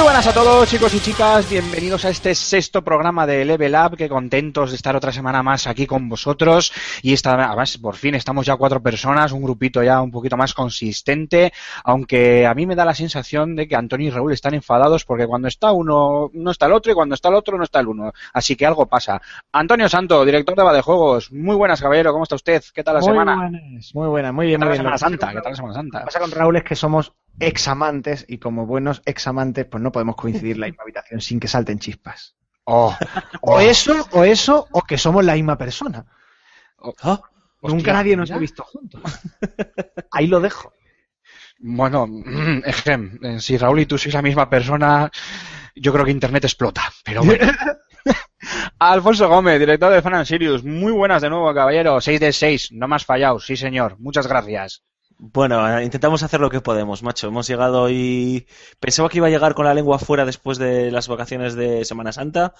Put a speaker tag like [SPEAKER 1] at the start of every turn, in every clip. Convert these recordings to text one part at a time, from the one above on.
[SPEAKER 1] Muy buenas a todos chicos y chicas, bienvenidos a este sexto programa de Level Up, que contentos de estar otra semana más aquí con vosotros y esta, además por fin estamos ya cuatro personas, un grupito ya un poquito más consistente, aunque a mí me da la sensación de que Antonio y Raúl están enfadados porque cuando está uno no está el otro y cuando está el otro no está el uno, así que algo pasa. Antonio Santo, director de Juegos, muy buenas caballero, ¿cómo está usted? ¿Qué tal la
[SPEAKER 2] muy
[SPEAKER 1] semana?
[SPEAKER 2] Buenas, muy buena, muy
[SPEAKER 1] ¿Qué
[SPEAKER 2] bien,
[SPEAKER 1] tal
[SPEAKER 2] muy
[SPEAKER 1] la
[SPEAKER 2] bien.
[SPEAKER 1] Semana Santa? ¿Qué tal la Semana
[SPEAKER 2] con- Lo
[SPEAKER 1] Santa?
[SPEAKER 2] que pasa con Raúl es que somos examantes y como buenos examantes pues no podemos coincidir en la misma habitación sin que salten chispas.
[SPEAKER 1] Oh,
[SPEAKER 2] O
[SPEAKER 1] oh.
[SPEAKER 2] eso, o eso, o que somos la misma persona.
[SPEAKER 1] Oh.
[SPEAKER 2] Nunca
[SPEAKER 1] Hostia,
[SPEAKER 2] nadie nos
[SPEAKER 1] mira.
[SPEAKER 2] ha visto juntos. Ahí lo dejo.
[SPEAKER 1] Bueno, mm, ejem, eh, si Raúl y tú sois la misma persona, yo creo que Internet explota. Pero bueno. Alfonso Gómez, director de Fan and Sirius. Muy buenas de nuevo, caballero. 6 de 6, no me has fallado. Sí, señor. Muchas gracias.
[SPEAKER 3] Bueno, eh, intentamos hacer lo que podemos, macho. Hemos llegado y pensaba que iba a llegar con la lengua fuera después de las vacaciones de Semana Santa,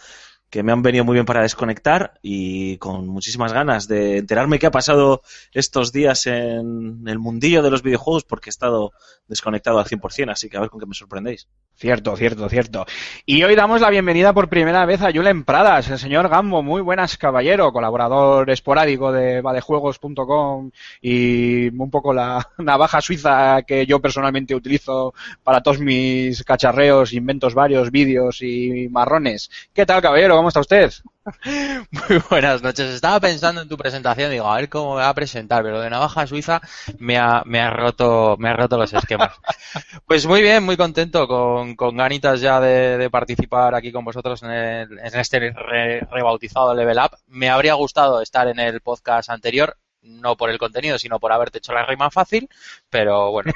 [SPEAKER 3] que me han venido muy bien para desconectar y con muchísimas ganas de enterarme qué ha pasado estos días en el mundillo de los videojuegos porque he estado desconectado al 100%, así que a ver con qué me sorprendéis.
[SPEAKER 1] Cierto, cierto, cierto. Y hoy damos la bienvenida por primera vez a Julen Pradas, el señor Gambo. Muy buenas, caballero, colaborador esporádico de vadejuegos.com y un poco la navaja suiza que yo personalmente utilizo para todos mis cacharreos, inventos varios, vídeos y marrones. ¿Qué tal, caballero? ¿Cómo está usted?
[SPEAKER 4] Muy buenas noches. Estaba pensando en tu presentación, digo, a ver cómo me va a presentar, pero de navaja suiza me ha, me ha roto, me ha roto los esquemas. Pues muy bien, muy contento, con, con ganitas ya de, de participar aquí con vosotros en, el- en este re- rebautizado Level Up. Me habría gustado estar en el podcast anterior, no por el contenido, sino por haberte hecho la rima fácil, pero bueno,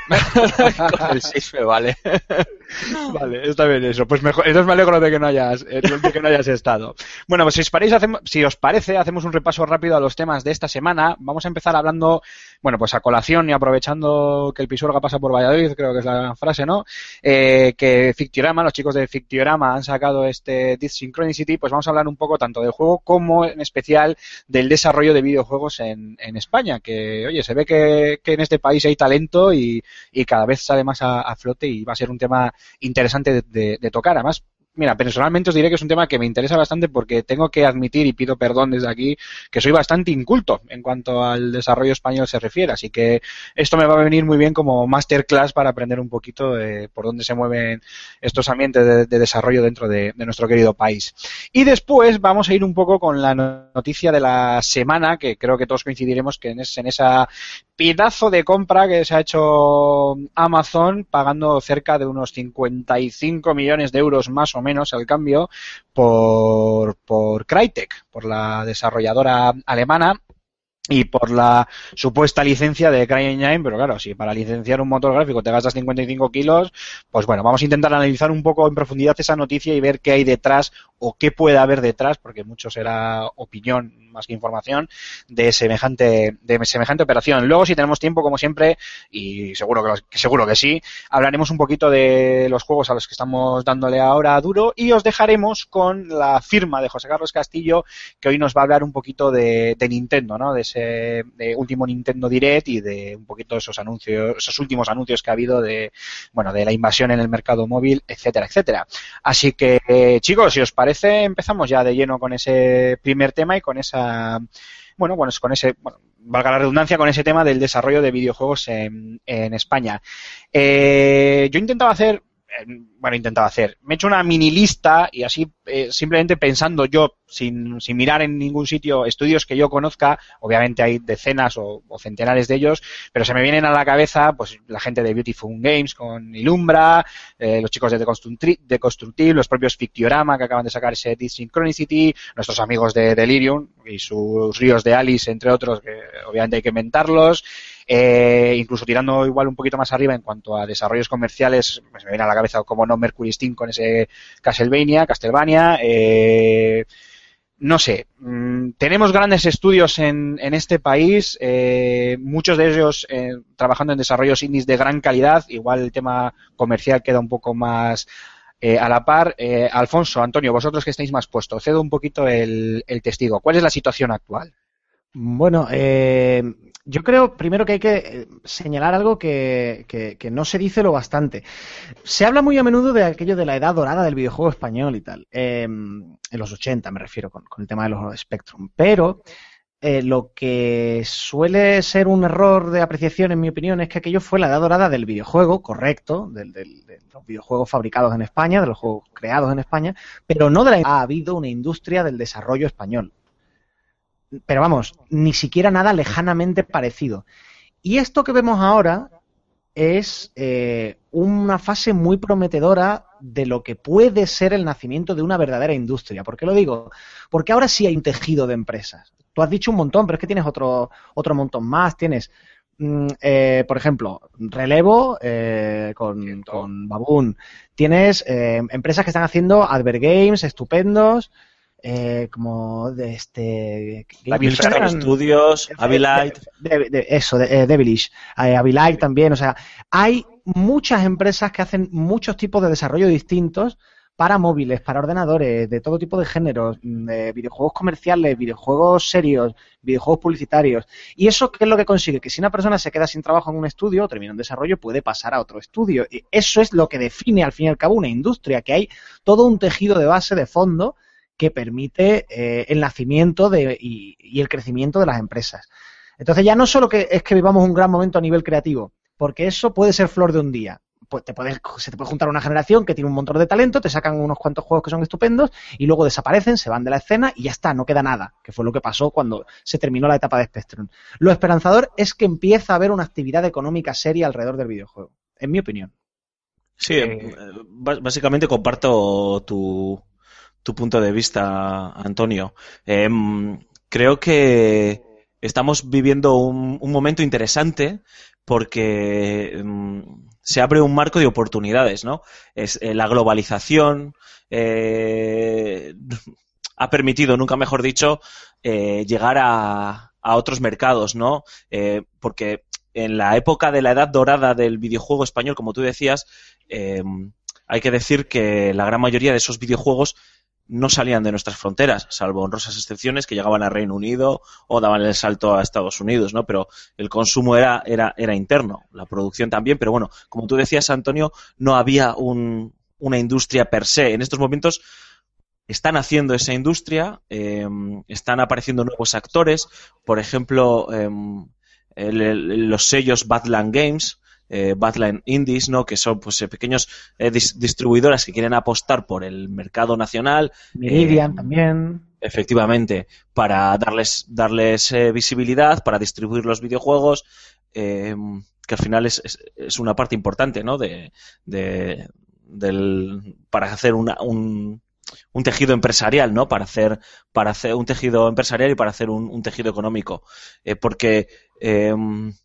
[SPEAKER 4] con el 6 me vale.
[SPEAKER 1] Vale, está bien eso. Pues mejor, entonces me alegro de que no hayas, eh, de que no hayas estado. Bueno, pues si os, parece, hacemos, si os parece, hacemos un repaso rápido a los temas de esta semana. Vamos a empezar hablando, bueno, pues a colación y aprovechando que el Pisuerga pasa por Valladolid, creo que es la frase, ¿no? Eh, que Fictiorama, los chicos de Fictiorama han sacado este Death Synchronicity, pues vamos a hablar un poco tanto del juego como en especial del desarrollo de videojuegos en, en España, que oye, se ve que, en este país hay talento y, y cada vez sale más a flote y va a ser un tema interesante de, de- tocar. Además, mira, personalmente os diré que es un tema que me interesa bastante porque tengo que admitir y pido perdón desde aquí que soy bastante inculto en cuanto al desarrollo español se refiere. Así que esto me va a venir muy bien como masterclass para aprender un poquito de por dónde se mueven estos ambientes de, de desarrollo dentro de, de nuestro querido país. Y después vamos a ir un poco con la noticia de la semana, que creo que todos coincidiremos que en, es- en esa pedazo de compra que se ha hecho Amazon pagando cerca de unos 55 millones de euros más o menos al cambio por, por Crytek, por la desarrolladora alemana y por la supuesta licencia de CryEngine, pero claro, si para licenciar un motor gráfico te gastas 55 kilos, pues bueno, vamos a intentar analizar un poco en profundidad esa noticia y ver qué hay detrás o qué puede haber detrás, porque mucho será opinión más que información de semejante de semejante operación. Luego, si tenemos tiempo, como siempre, y seguro que, seguro que sí, hablaremos un poquito de los juegos a los que estamos dándole ahora duro y os dejaremos con la firma de José Carlos Castillo, que hoy nos va a hablar un poquito de, Nintendo, ¿no? Ese último Nintendo Direct y de un poquito esos anuncios, esos últimos anuncios que ha habido de, bueno, de la invasión en el mercado móvil, etcétera, etcétera. Así que, chicos, si os parece, empezamos ya de lleno con ese primer tema y con esa, bueno, bueno, con ese, bueno, valga la redundancia, con ese tema del desarrollo de videojuegos en, España. Eh, yo intentaba hacer bueno, he intentado hacer. Me he hecho una mini lista y así, eh, simplemente pensando yo, sin, mirar en ningún sitio, estudios que yo conozca, obviamente hay decenas o, centenares de ellos, pero se me vienen a la cabeza, pues, la gente de Beautiful Games con Ilumbra, eh, los chicos de Deconstructi- Deconstructive, los propios Fictiorama que acaban de sacar ese Synchronicity, nuestros amigos de Delirium y sus ríos de Alice, entre otros, que obviamente hay que inventarlos. Eh, incluso tirando igual un poquito más arriba en cuanto a desarrollos comerciales, pues me viene a la cabeza como no Mercury Steam con ese Castlevania, Castlevania, eh, no sé, mm, tenemos grandes estudios en, en este país, eh, muchos de ellos eh, trabajando en desarrollos indies de gran calidad, igual el tema comercial queda un poco más eh, a la par. Eh, Alfonso, Antonio, vosotros que estáis más puestos, cedo un poquito el, el testigo. ¿Cuál es la situación actual?
[SPEAKER 2] Bueno, eh, yo creo primero que hay que eh, señalar algo que, no se dice lo bastante. Se habla muy a menudo de aquello de la edad dorada del videojuego español y tal. Eh, en los 80 me refiero con, con el tema de los Spectrum. Pero eh, lo que suele ser un error de apreciación, en mi opinión, es que aquello fue la edad dorada del videojuego, correcto, del- del- de los videojuegos fabricados en España, de los juegos creados en España, pero no de la... Ha habido una industria del desarrollo español pero vamos, ni siquiera nada lejanamente parecido. Y esto que vemos ahora es eh, una fase muy prometedora de lo que puede ser el nacimiento de una verdadera industria. ¿Por qué lo digo? Porque ahora sí hay un tejido de empresas. Tú has dicho un montón, pero es que tienes otro, otro montón más. Tienes, mm, eh, por ejemplo, Relevo eh, con, con Baboon. Tienes eh, empresas que están haciendo Adver Games estupendos. Eh, como de este.
[SPEAKER 3] Studios, Avilite.
[SPEAKER 2] De- de- eso, de, eh, Devilish, eh, Avilite también, o sea, hay muchas empresas que hacen muchos tipos de desarrollo distintos para móviles, para ordenadores, de todo tipo de géneros, mm, de videojuegos comerciales, videojuegos serios, videojuegos publicitarios. ¿Y eso qué es lo que consigue? Que si una persona se queda sin trabajo en un estudio o termina un desarrollo, puede pasar a otro estudio. Y eso es lo que define al fin y al cabo una industria, que hay todo un tejido de base, de fondo, que permite eh, el nacimiento de, y, y el crecimiento de las empresas. Entonces ya no solo que es que vivamos un gran momento a nivel creativo, porque eso puede ser flor de un día. Pues te puedes, se te puede juntar una generación que tiene un montón de talento, te sacan unos cuantos juegos que son estupendos y luego desaparecen, se van de la escena y ya está, no queda nada, que fue lo que pasó cuando se terminó la etapa de Spectrum. Lo esperanzador es que empieza a haber una actividad económica seria alrededor del videojuego, en mi opinión.
[SPEAKER 3] Sí, eh, bás- básicamente comparto tu, tu punto de vista, Antonio. Em, creo que estamos viviendo un, momento interesante porque em, se abre un marco de oportunidades, ¿no? Es, eh, la globalización eh, ha permitido, nunca mejor dicho, eh, llegar a, a otros mercados, ¿no? Eh, porque en la época de la edad dorada del videojuego español, como tú decías, eh, hay que decir que la gran mayoría de esos videojuegos no salían de nuestras fronteras, salvo honrosas excepciones que llegaban a Reino Unido o daban el salto a Estados Unidos, ¿no? Pero el consumo era, era, era interno, la producción también, pero bueno, como tú decías, Antonio, no había un, una industria per se. En estos momentos están haciendo esa industria, eh, están apareciendo nuevos actores, por ejemplo, el- el- los sellos Badland Games, eh, Badland Indies, ¿no? que son pues eh, pequeños eh, dis- distribuidoras que quieren apostar por el mercado nacional,
[SPEAKER 2] Meridian
[SPEAKER 3] Eh,
[SPEAKER 2] también.
[SPEAKER 3] efectivamente, para darles, darles eh, visibilidad, para distribuir los videojuegos, que al final es, es, es una parte importante, ¿no? De, de- del, para hacer una- un, un tejido empresarial, ¿no? Para hacer, para hacer un tejido empresarial y para hacer un, un tejido económico. Eh, porque eh,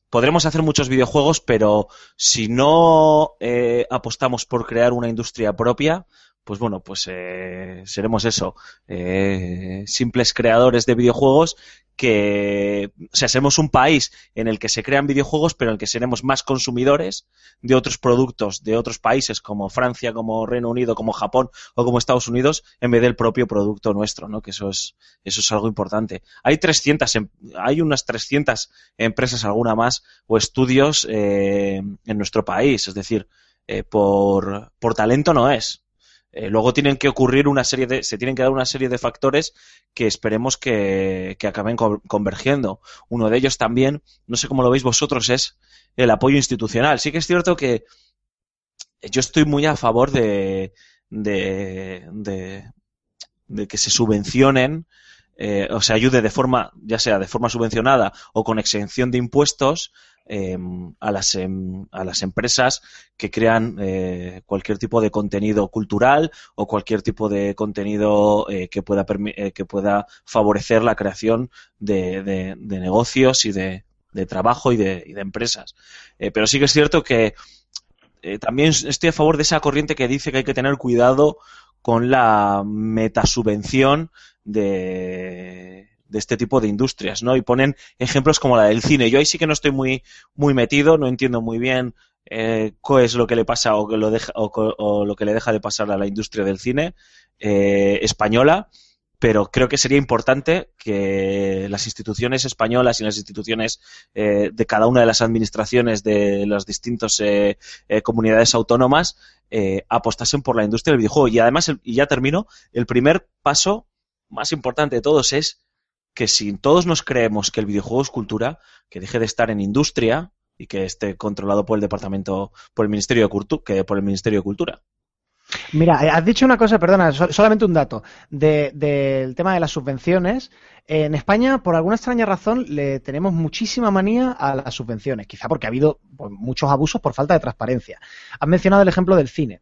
[SPEAKER 3] podremos hacer muchos videojuegos, pero si no eh, apostamos por crear una industria propia, pues bueno, pues eh, seremos eso, eh, simples creadores de videojuegos que, o sea, seremos un país en el que se crean videojuegos, pero en el que seremos más consumidores de otros productos de otros países como Francia, como Reino Unido, como Japón o como Estados Unidos, en vez del propio producto nuestro, ¿no? Que eso es, eso es algo importante. Hay 300, em- hay unas 300 empresas, alguna más, o estudios eh, en nuestro país, es decir, eh, por, por talento no es. Eh, luego tienen que ocurrir una serie de, se tienen que dar una serie de factores que esperemos que, que acaben co- convergiendo. Uno de ellos también, no sé cómo lo veis vosotros, es el apoyo institucional. Sí que es cierto que, yo estoy muy a favor de, de, de, de que se subvencionen eh, o se ayude de forma, ya sea de forma subvencionada o con exención de impuestos eh, a, las, em, a las empresas que crean eh, cualquier tipo de contenido cultural o cualquier tipo de contenido eh, que, pueda eh, que pueda favorecer la creación de, de- negocios y de, de trabajo y de, y de empresas. Pero sí que es cierto que también estoy a favor de esa corriente que dice que hay que tener cuidado con la metasubvención de, de este tipo de industrias, ¿no? Y ponen ejemplos como la del cine. Yo ahí sí que no estoy muy, muy metido, no entiendo muy bien eh, qué es lo que le pasa o, lo que le deja de pasar a la industria del cine eh, española, pero creo que sería importante que las instituciones españolas y las instituciones eh, de cada una de las administraciones de las distintas eh, eh, comunidades autónomas apostasen por la industria del videojuego. Y además, y ya termino, el primer paso más importante de todos es que si todos nos creemos que el videojuego es cultura, que deje de estar en industria y que esté controlado por el departamento, por el Ministerio de Cultura, que por el Ministerio de Cultura.
[SPEAKER 2] Mira, eh, has dicho una cosa, perdona, so- solamente un dato, de- del tema de las subvenciones. En España, por alguna extraña razón, le tenemos muchísima manía a las subvenciones, quizá porque ha habido pues, muchos abusos por falta de transparencia. Has mencionado el ejemplo del cine.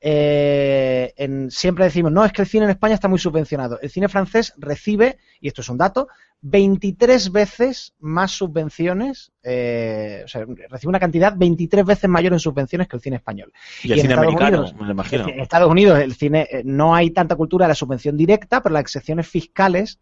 [SPEAKER 2] Eh, en- siempre decimos, no, es que el cine en España está muy subvencionado. El cine francés recibe, y esto es un dato, 23 veces más subvenciones, eh, o sea, recibe una cantidad 23 veces mayor en subvenciones que el cine español.
[SPEAKER 3] Y el cine
[SPEAKER 2] Estados
[SPEAKER 3] americano,
[SPEAKER 2] Unidos,
[SPEAKER 3] me lo imagino.
[SPEAKER 2] en Estados Unidos el cine eh, no hay tanta cultura de la subvención directa, pero las excepciones fiscales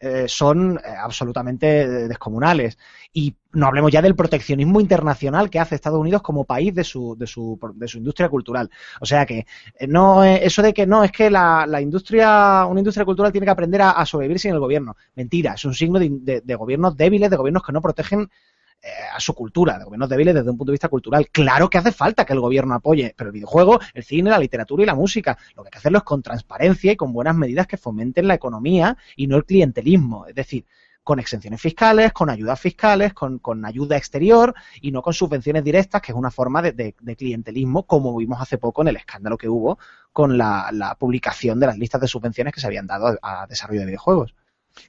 [SPEAKER 2] eh, son eh, absolutamente descomunales. Y no hablemos ya del proteccionismo internacional que hace Estados Unidos como país de su, de su, de su industria cultural. O sea que eh, no eso de que no es que la, la industria, una industria cultural tiene que aprender a, sobrevivir sin el gobierno. Mentira, es un signo de, de- gobiernos débiles, de gobiernos que no protegen a su cultura, de gobiernos débiles desde un punto de vista cultural. Claro que hace falta que el gobierno apoye, pero el videojuego, el cine, la literatura y la música, lo que hay que hacerlo es con transparencia y con buenas medidas que fomenten la economía y no el clientelismo. Es decir, con exenciones fiscales, con ayudas fiscales, con, con ayuda exterior y no con subvenciones directas, que es una forma de, de- clientelismo, como vimos hace poco en el escándalo que hubo con la, publicación de las listas de subvenciones que se habían dado a desarrollo de videojuegos.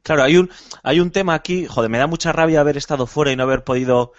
[SPEAKER 3] Claro, hay un, hay un tema aquí, joder, me da mucha rabia haber estado fuera y no haber podido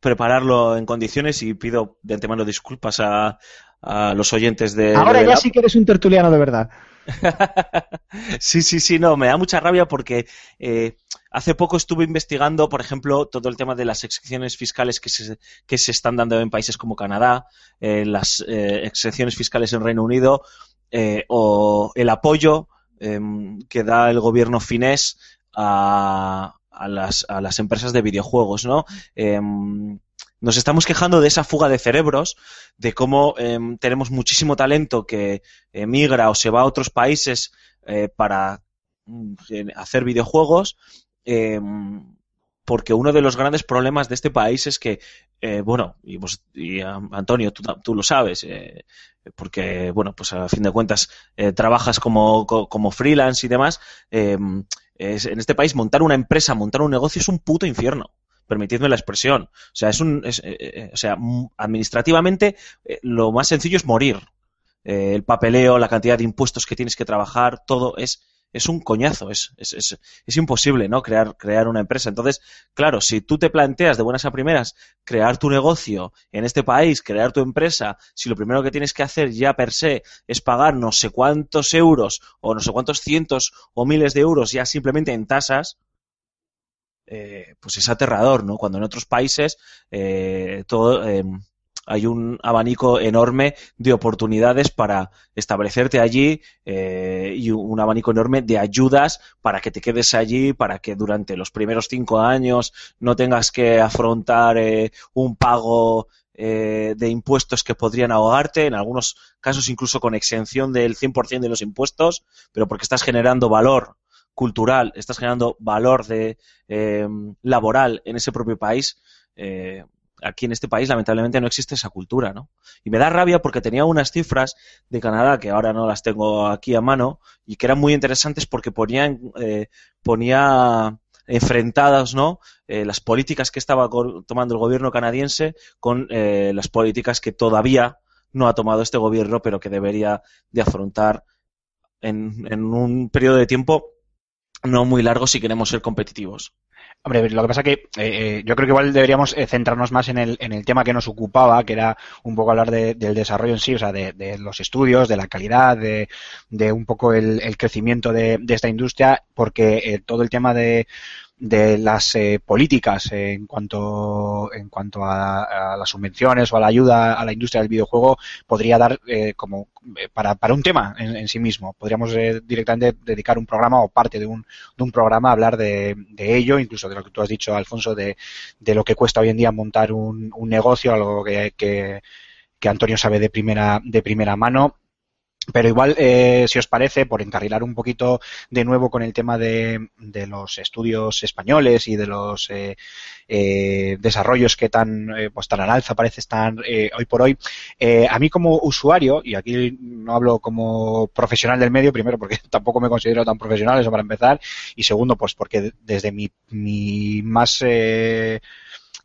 [SPEAKER 3] prepararlo en condiciones y pido de antemano disculpas a, a los oyentes de...
[SPEAKER 2] Ahora ya sí que eres un tertuliano de verdad.
[SPEAKER 3] sí, sí, sí, no, me da mucha rabia porque eh, hace poco estuve investigando, por ejemplo, todo el tema de las excepciones fiscales que se, que se están dando en países como Canadá, eh, las eh, excepciones fiscales en Reino Unido eh, o el apoyo eh, que da el gobierno finés a, las, a las empresas de videojuegos, ¿no? Eh, nos estamos quejando de esa fuga de cerebros, de cómo eh, tenemos muchísimo talento que emigra o se va a otros países eh, para mm, hacer videojuegos, porque uno de los grandes problemas de este país es que, eh, bueno, y, vos, y a- Antonio, tú, tú lo sabes, eh, porque, bueno, pues a fin de cuentas eh, trabajas como, co- como freelance y demás, eh, es- en este país montar una empresa, montar un negocio es un puto infierno. Permitidme la expresión. O sea, es un, es, eh, eh, o sea, administrativamente eh, lo más sencillo es morir. Eh, el papeleo, la cantidad de impuestos que tienes que trabajar, todo es, es un coñazo, es, es, es, es imposible, ¿no? Crear, crear una empresa. Entonces, claro, si tú te planteas de buenas a primeras crear tu negocio en este país, crear tu empresa, si lo primero que tienes que hacer ya per se es pagar no sé cuántos euros o no sé cuántos cientos o miles de euros ya simplemente en tasas, eh, pues es aterrador, ¿no? Cuando en otros países eh, todo, eh, hay un abanico enorme de oportunidades para establecerte allí eh, y un abanico enorme de ayudas para que te quedes allí, para que durante los primeros cinco años no tengas que afrontar eh, un pago eh, de impuestos que podrían ahogarte, en algunos casos incluso con exención del 100% de los impuestos, pero porque estás generando valor cultural, estás generando valor de eh, laboral en ese propio país. Eh, aquí en este país lamentablemente no existe esa cultura, ¿no? Y me da rabia porque tenía unas cifras de Canadá que ahora no las tengo aquí a mano y que eran muy interesantes porque ponían eh, ponía enfrentadas, ¿no? Eh, las políticas que estaba tomando el gobierno canadiense con eh, las políticas que todavía no ha tomado este gobierno, pero que debería de afrontar en, en un periodo de tiempo no muy largo si queremos ser competitivos.
[SPEAKER 1] Hombre, lo que pasa que eh, eh, yo creo que igual deberíamos eh, centrarnos más en el, en el tema que nos ocupaba, que era un poco hablar de- del desarrollo en sí, o sea, de, los estudios, de la calidad, de, un poco el, crecimiento de, esta industria, porque eh, todo el tema de, de las eh, políticas en cuanto en cuanto a, las subvenciones o a la ayuda a la industria del videojuego podría dar eh, como para, para un tema en, en sí mismo. Podríamos directamente dedicar un programa o parte de un, de un programa a hablar de, de ello, incluso de lo que tú has dicho, Alfonso, de, de lo que cuesta hoy en día montar un, un negocio, algo que, que, Antonio sabe de primera, de primera mano. Pero igual, eh, si os parece, por encarrilar un poquito de nuevo con el tema de, de los estudios españoles y de los eh, eh, desarrollos que tan, eh, pues tan al alza parece estar eh, hoy por hoy, eh, a mí como usuario, y aquí no hablo como profesional del medio, primero porque tampoco me considero tan profesional, eso para empezar, y segundo, pues porque desde mi, mi más...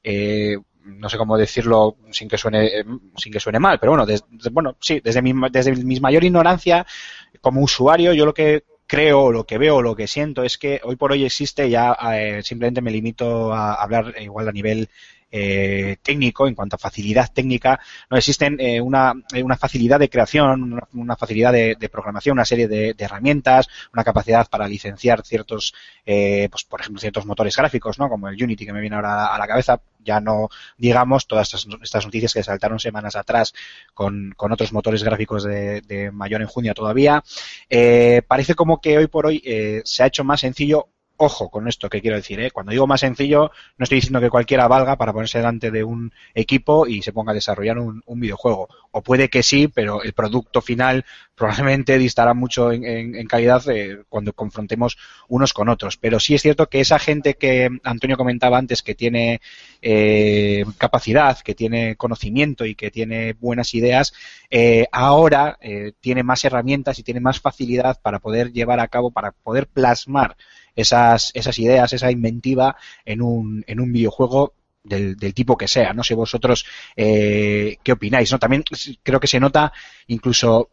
[SPEAKER 1] Eh, no sé cómo decirlo sin que suene sin que suene mal, pero bueno, des- bueno, sí, desde mi, desde mi mayor ignorancia como usuario, yo lo que creo, lo que veo, lo que siento es que hoy por hoy existe ya eh, simplemente me limito a hablar igual a nivel eh, técnico, en cuanto a facilidad técnica, no existen eh, una, eh, una facilidad de creación, una, facilidad de, programación, una serie de, herramientas, una capacidad para licenciar ciertos, eh, pues por ejemplo, ciertos motores gráficos, ¿no? Como el Unity que me viene ahora a la cabeza, ya no digamos todas estas, estas noticias que saltaron semanas atrás con, con otros motores gráficos de, de mayor enjundia todavía. Eh, parece como que hoy por hoy se ha hecho más sencillo Ojo con esto que quiero decir, ¿eh? cuando digo más sencillo, no estoy diciendo que cualquiera valga para ponerse delante de un equipo y se ponga a desarrollar un, videojuego. O puede que sí, pero el producto final probablemente distará mucho en, calidad eh, cuando confrontemos unos con otros. Pero sí es cierto que esa gente que Antonio comentaba antes, que tiene eh, capacidad, que tiene conocimiento y que tiene buenas ideas, ahora tiene más herramientas y tiene más facilidad para poder llevar a cabo, para poder plasmar esas, esas ideas, esa inventiva en un, en un videojuego del, del, tipo que sea. No sé vosotros eh, qué opináis. ¿no? También creo que se nota incluso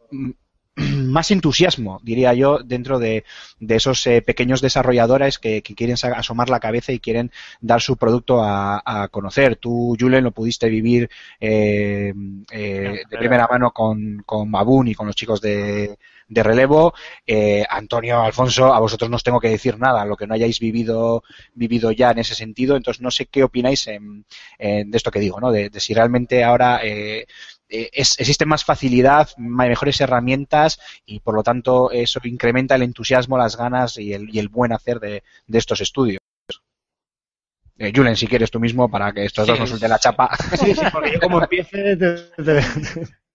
[SPEAKER 1] más entusiasmo, diría yo, dentro de, de esos eh, pequeños desarrolladores que, que, quieren asomar la cabeza y quieren dar su producto a, a conocer. Tú, Julen, lo pudiste vivir eh, eh, de primera mano con, con Mabun y con los chicos de, de relevo. Eh, Antonio, Alfonso, a vosotros no os tengo que decir nada, lo que no hayáis vivido, vivido ya en ese sentido. Entonces, no sé qué opináis en, en, de esto que digo, ¿no? De, de si realmente ahora eh, es, existe más facilidad, mejores herramientas y, por lo tanto, eso incrementa el entusiasmo, las ganas y el, y el buen hacer de, de estos estudios. Eh, Julen, si quieres tú mismo, para que estos sí, dos nos suelten la chapa.
[SPEAKER 2] Sí, sí, porque yo como empiece... Te, te, te...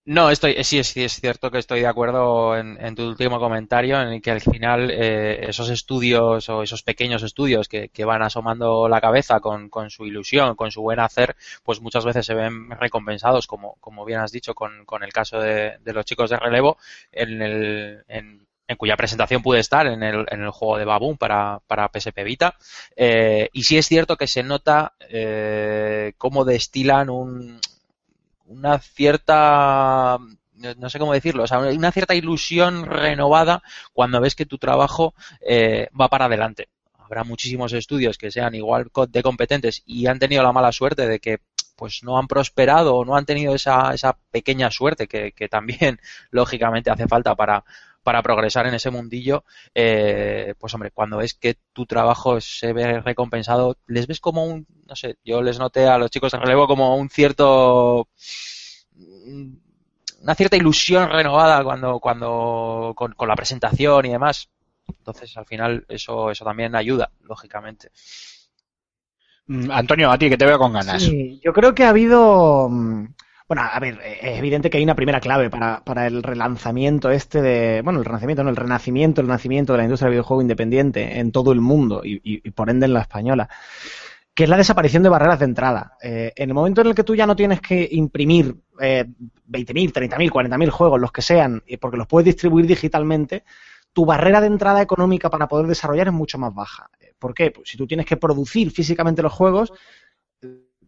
[SPEAKER 4] No, estoy, sí, sí, es cierto que estoy de acuerdo en, tu último comentario, en que al final eh, esos estudios o esos pequeños estudios que, van asomando la cabeza con, su ilusión, con su buen hacer, pues muchas veces se ven recompensados, como, como bien has dicho, con, el caso de, los chicos de relevo, en, el, en, cuya presentación pude estar en el, en el juego de Baboon para, para PSP Vita. Eh, y sí es cierto que se nota eh, cómo destilan un una cierta no sé cómo decirlo, o sea, una cierta ilusión renovada cuando ves que tu trabajo eh, va para adelante. Habrá muchísimos estudios que sean igual de competentes y han tenido la mala suerte de que pues no han prosperado o no han tenido esa, esa pequeña suerte que, que, también lógicamente hace falta para, para progresar en ese mundillo, eh, pues hombre, cuando ves que tu trabajo se ve recompensado, les ves como un, no sé, yo les noté a los chicos de relevo como un cierto una cierta ilusión renovada cuando, cuando con, con, la presentación y demás. Entonces, al final, eso, eso también ayuda, lógicamente.
[SPEAKER 1] Mm, Antonio, a ti que te veo con ganas.
[SPEAKER 2] Sí, yo creo que ha habido. Bueno, a ver, es evidente que hay una primera clave para, para el relanzamiento este de. Bueno, el relanzamiento, no, el renacimiento, el nacimiento de la industria del videojuego independiente en todo el mundo y, por ende en la española que es la desaparición de barreras de entrada. Eh, en el momento en el que tú ya no tienes que imprimir eh, 20.000, 30.000, 40.000 juegos, los que sean, porque los puedes distribuir digitalmente, tu barrera de entrada económica para poder desarrollar es mucho más baja. ¿Por qué? Pues si tú tienes que producir físicamente los juegos,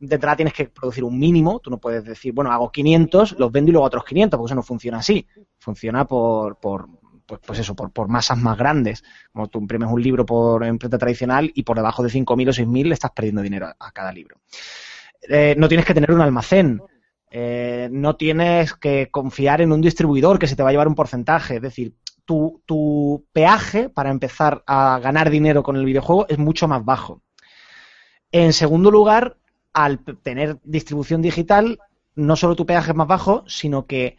[SPEAKER 2] de entrada tienes que producir un mínimo, tú no puedes decir, bueno, hago 500, los vendo y luego otros 500, porque eso no funciona así. Funciona por, por pues, pues eso, por, masas más grandes. Como tú imprimes un libro por imprenta tradicional y por debajo de 5.000 o 6.000 le estás perdiendo dinero a, cada libro. Eh, no tienes que tener un almacén. Eh, no tienes que confiar en un distribuidor que se te va a llevar un porcentaje. Es decir, tu peaje para empezar a ganar dinero con el videojuego es mucho más bajo. En segundo lugar, al tener distribución digital, no solo tu peaje es más bajo, sino que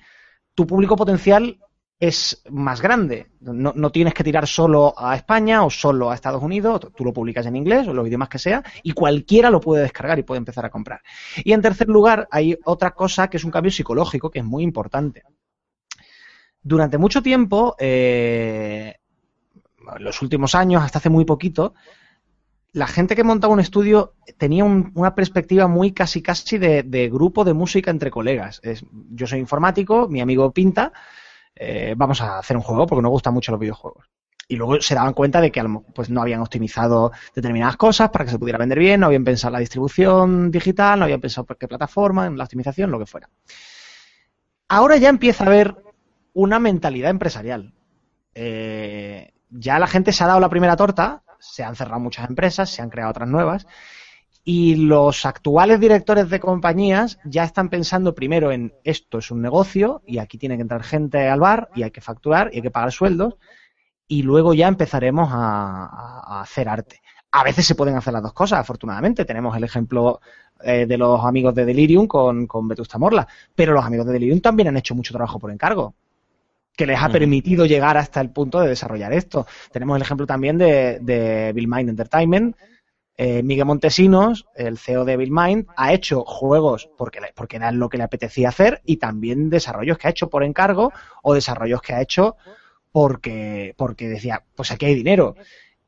[SPEAKER 2] tu público potencial es más grande. No, tienes que tirar solo a España o solo a Estados Unidos, tú lo publicas en inglés o los idiomas que sea, y cualquiera lo puede descargar y puede empezar a comprar. Y en tercer lugar, hay otra cosa que es un cambio psicológico que es muy importante. Durante mucho tiempo, eh, los últimos años, hasta hace muy poquito, la gente que montaba un estudio tenía un- una perspectiva muy casi casi de, grupo de música entre colegas. Yo soy informático, mi amigo pinta, eh, vamos a hacer un juego porque nos gustan mucho los videojuegos. Y luego se daban cuenta de que pues no habían optimizado determinadas cosas para que se pudiera vender bien, no habían pensado en la distribución digital, no habían pensado por qué plataforma, en la optimización, lo que fuera. Ahora ya empieza a haber una mentalidad empresarial. Eh, ya la gente se ha dado la primera torta, se han cerrado muchas empresas, se han creado otras nuevas, y los actuales directores de compañías ya están pensando primero en esto es un negocio y aquí tiene que entrar gente al bar y hay que facturar y hay que pagar sueldos y luego ya empezaremos a, hacer arte. A veces se pueden hacer las dos cosas, afortunadamente. Tenemos el ejemplo eh, de los amigos de Delirium con, con Vetusta Morla, pero los amigos de Delirium también han hecho mucho trabajo por encargo que les ha permitido llegar hasta el punto de desarrollar esto. Tenemos el ejemplo también de, de Bill Mind Entertainment. Eh, Miguel Montesinos, el CEO de Bill Mind, ha hecho juegos porque, porque era lo que le apetecía hacer y también desarrollos que ha hecho por encargo o desarrollos que ha hecho porque, porque decía, pues aquí hay dinero.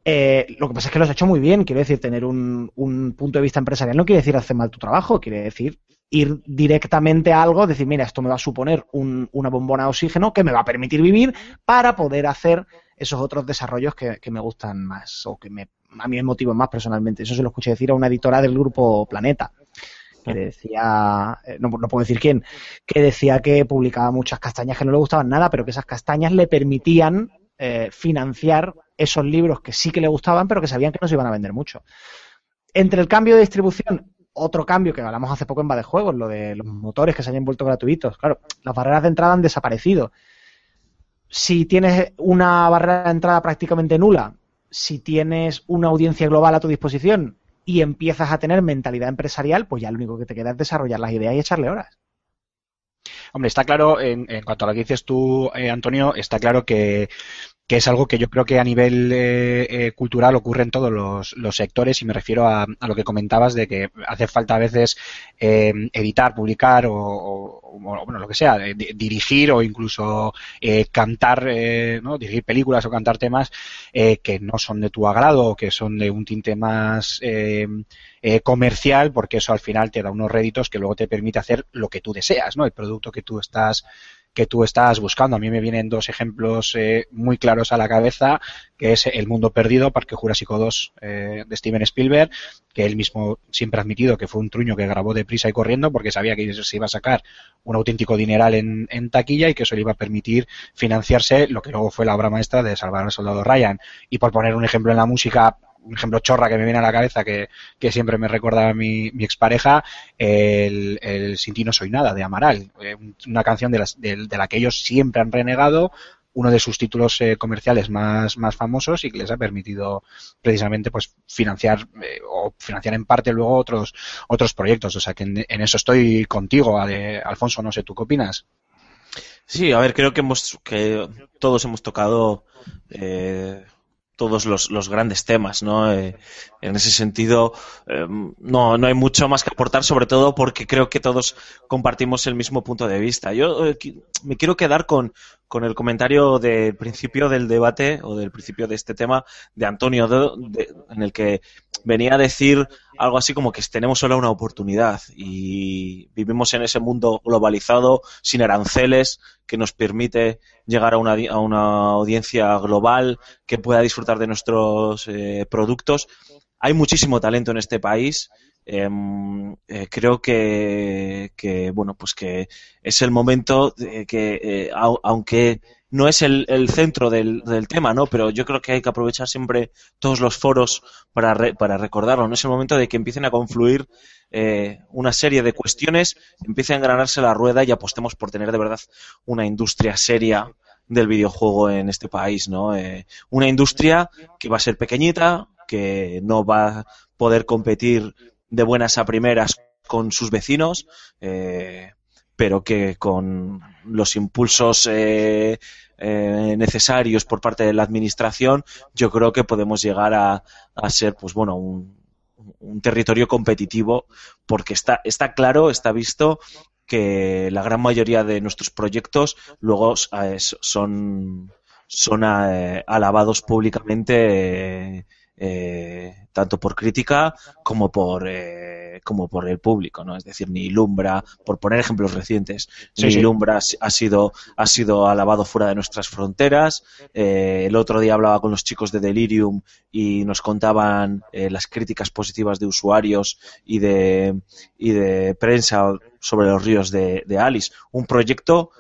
[SPEAKER 2] Eh, lo que pasa es que los ha hecho muy bien. Quiero decir, tener un, un punto de vista empresarial no quiere decir hacer mal tu trabajo, quiere decir ir directamente a algo, decir, mira, esto me va a suponer un- una bombona de oxígeno que me va a permitir vivir para poder hacer esos otros desarrollos que, que me gustan más o que me, a mí me motivan más personalmente. Eso se lo escuché decir a una editora del grupo Planeta, que decía, eh, no, no puedo decir quién, que decía que publicaba muchas castañas que no le gustaban nada, pero que esas castañas le permitían eh, financiar esos libros que sí que le gustaban, pero que sabían que no se iban a vender mucho. Entre el cambio de distribución, otro cambio que hablamos hace poco en Va de Juegos, lo de los motores que se hayan vuelto gratuitos. Claro, las barreras de entrada han desaparecido. Si tienes una barrera de entrada prácticamente nula, si tienes una audiencia global a tu disposición y empiezas a tener mentalidad empresarial, pues ya lo único que te queda es desarrollar las ideas y echarle horas.
[SPEAKER 1] Hombre, está claro, en, cuanto a lo que dices tú, eh, Antonio, está claro que, que es algo que yo creo que a nivel eh, eh, cultural ocurre en todos los, sectores y me refiero a, a lo que comentabas de que hace falta a veces eh, editar, publicar o, bueno, lo que sea, di- dirigir o incluso eh, cantar, ¿no? dirigir películas o cantar temas que no son de tu agrado o que son de un tinte más comercial, porque eso al final te da unos réditos que luego te permite hacer lo que tú deseas, ¿no? El producto que tú estás que tú estás buscando. A mí me vienen dos ejemplos eh, muy claros a la cabeza, que es El Mundo Perdido, Parque Jurásico 2 eh, de Steven Spielberg, que él mismo siempre ha admitido que fue un truño que grabó deprisa y corriendo porque sabía que se iba a sacar un auténtico dineral en, en taquilla y que eso le iba a permitir financiarse lo que luego fue la obra maestra de Salvar al Soldado Ryan. Y por poner un ejemplo en la música, un ejemplo chorra que me viene a la cabeza que, que siempre me recuerda a mi, mi expareja, el, el Sin ti no soy nada de Amaral, eh, un- una canción de, las, de, de la que ellos siempre han renegado, uno de sus títulos eh, comerciales más, más famosos y que les ha permitido precisamente pues financiar eh, o financiar en parte luego otros otros proyectos. O sea que en, eso estoy contigo, Alfonso, no sé, ¿tú qué opinas?
[SPEAKER 3] Sí, a ver, creo que hemos que todos hemos tocado eh, todos los, los grandes temas, ¿no? Eh, en ese sentido, eh, no, no hay mucho más que aportar, sobre todo porque creo que todos compartimos el mismo punto de vista. Yo eh, me quiero quedar con, con el comentario del principio del debate o del principio de este tema de Antonio, de- de- en el que venía a decir algo así como que tenemos solo una oportunidad y vivimos en ese mundo globalizado, sin aranceles, que nos permite llegar a una, a una audiencia global que pueda disfrutar de nuestros eh, productos. Hay muchísimo talento en este país em, eh, creo que, bueno, pues que es el momento que, eh, au- aunque no es el, el centro del, del tema, ¿no? Pero yo creo que hay que aprovechar siempre todos los foros para, re- para recordarlo, ¿no? Es el momento de que empiecen a confluir eh, una serie de cuestiones, empiece a engranarse la rueda y apostemos por tener de verdad una industria seria del videojuego en este país, ¿no? Eh, una industria que va a ser pequeñita, que no va a poder competir de buenas a primeras con sus vecinos, eh, pero que con los impulsos eh, eh, necesarios por parte de la administración, yo creo que podemos llegar a, a ser, pues bueno, un, un territorio competitivo, porque está, está claro, está visto que la gran mayoría de nuestros proyectos luego eh, son, son alabados públicamente eh, tanto por crítica como por eh, como por el público, ¿no? Es decir, ni Lumbra, por poner ejemplos recientes,
[SPEAKER 1] Sí,
[SPEAKER 3] ni
[SPEAKER 1] sí.
[SPEAKER 3] Lumbra ha sido ha sido alabado fuera de nuestras fronteras. Eh, el otro día hablaba con los chicos de Delirium y nos contaban eh, las críticas positivas de usuarios y de y de prensa sobre los ríos de, de Alice. Un proyecto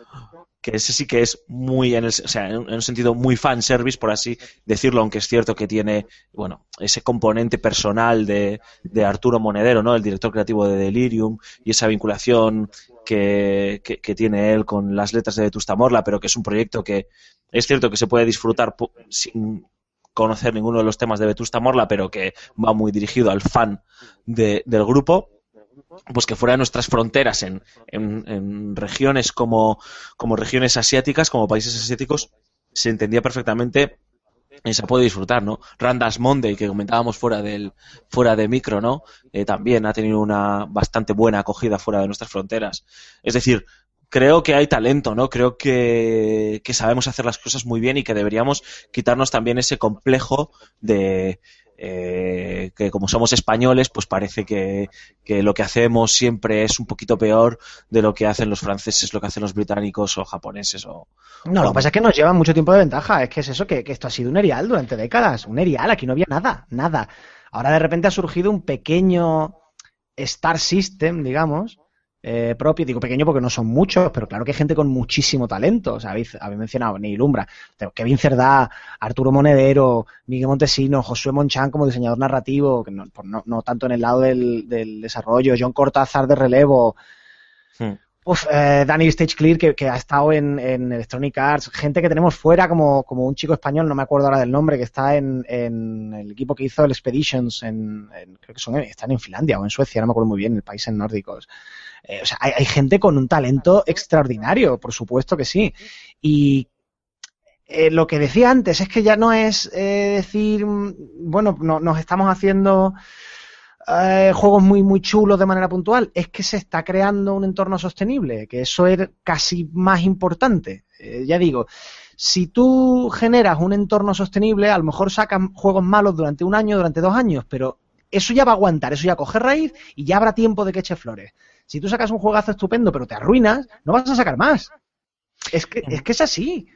[SPEAKER 3] que ese sí que es muy, en, el, un- en un sentido muy fan service, por así decirlo, aunque es cierto que tiene, bueno, ese componente personal de, de Arturo Monedero, ¿no? El director creativo de Delirium y esa vinculación que, que, tiene él con las letras de Vetusta Morla, pero que es un proyecto que es cierto que se puede disfrutar sin conocer ninguno de los temas de Vetusta Morla, pero que va muy dirigido al fan de- del grupo pues que fuera de nuestras fronteras en, en, en regiones como, como regiones asiáticas, como países asiáticos, se entendía perfectamente y se puede disfrutar, ¿no? Randas Monday, que comentábamos fuera del fuera de micro, ¿no? Eh, también ha tenido una bastante buena acogida fuera de nuestras fronteras. Es decir, creo que hay talento, ¿no? Creo que, que sabemos hacer las cosas muy bien y que deberíamos quitarnos también ese complejo de eh, que como somos españoles, pues parece que, que lo que hacemos siempre es un poquito peor de lo que hacen los franceses, lo que hacen los británicos o japoneses o,
[SPEAKER 2] No, lo que pasa es que nos llevan mucho tiempo de ventaja. Es que es eso, que, que esto ha sido un erial durante décadas. Un erial, aquí no había nada, nada. Ahora de repente ha surgido un pequeño Star System, digamos, eh, propio. Digo pequeño porque no son muchos, pero claro que hay gente con muchísimo talento. O sea, habéis, habéis mencionado Neil Umbra, Kevin Cerdá, Arturo Monedero, Miguel Montesino, Josué Monchan como diseñador narrativo, que no, por no, no tanto en el lado del, del desarrollo, John Cortázar de relevo,
[SPEAKER 3] Hmm.
[SPEAKER 2] Uf, eh, Dani Stage Clear, que, que ha estado en, en Electronic Arts, gente que tenemos fuera, como, como un chico español, no me acuerdo ahora del nombre, que está en, en el equipo que hizo el Expeditions, en, creo que son, están en Finlandia o en Suecia, no me acuerdo muy bien, el país en nórdicos. Eh, o sea, hay, hay gente con un talento extraordinario, por supuesto que sí. Y eh, lo que decía antes es que ya no es eh, decir, mm, bueno, no, nos estamos haciendo eh, juegos muy, muy chulos de manera puntual, es que se está creando un entorno sostenible, que eso es casi más importante. Ya digo, si tú generas un entorno sostenible, a lo mejor sacas juegos malos durante un año, durante dos años, pero eso ya va a aguantar, eso ya coge raíz y ya habrá tiempo de que eche flores. Si tú sacas un juegazo estupendo pero te arruinas, no vas a sacar más. Es que es, que es así.